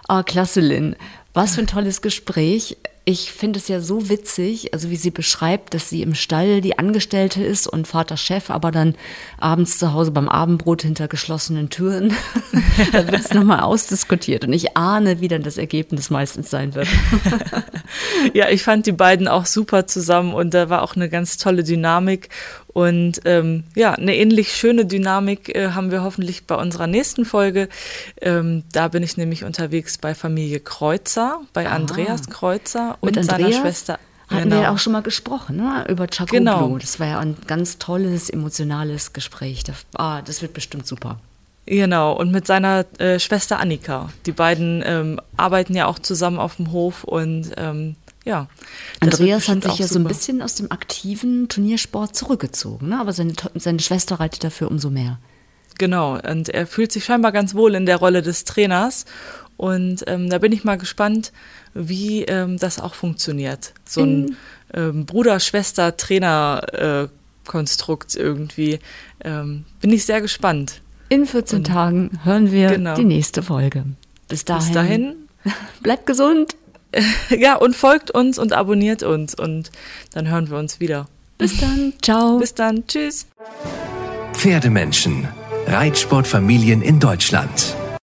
oh, (laughs) (laughs) klasse, Lynn. Was für ein tolles Gespräch ich finde es ja so witzig, also wie sie beschreibt, dass sie im Stall die Angestellte ist und Vater Chef, aber dann abends zu Hause beim Abendbrot hinter geschlossenen Türen. (laughs) da wird es nochmal ausdiskutiert und ich ahne, wie dann das Ergebnis meistens sein wird. (laughs) ja, ich fand die beiden auch super zusammen und da war auch eine ganz tolle Dynamik und ähm, ja, eine ähnlich schöne Dynamik äh, haben wir hoffentlich bei unserer nächsten Folge. Ähm, da bin ich nämlich unterwegs bei Familie Kreuzer, bei ah. Andreas Kreuzer und Mit seiner Schwester. Hatten genau. wir ja auch schon mal gesprochen, ne? über Chaco genau. Das war ja ein ganz tolles, emotionales Gespräch. Das, ah, das wird bestimmt super. Genau, und mit seiner äh, Schwester Annika. Die beiden ähm, arbeiten ja auch zusammen auf dem Hof und ähm, ja. Andreas hat sich ja so ein bisschen aus dem aktiven Turniersport zurückgezogen, ne? aber seine, seine Schwester reitet dafür umso mehr. Genau, und er fühlt sich scheinbar ganz wohl in der Rolle des Trainers. Und ähm, da bin ich mal gespannt, wie ähm, das auch funktioniert. So ein ähm, Bruder-Schwester-Trainer-Konstrukt irgendwie. Ähm, bin ich sehr gespannt. In 14 und, Tagen hören wir genau. die nächste Folge. Bis dahin. Bis dahin. (laughs) Bleibt gesund. (laughs) ja, und folgt uns und abonniert uns und dann hören wir uns wieder. Bis dann. Ciao. Bis dann. Tschüss. Pferdemenschen. Reitsportfamilien in Deutschland.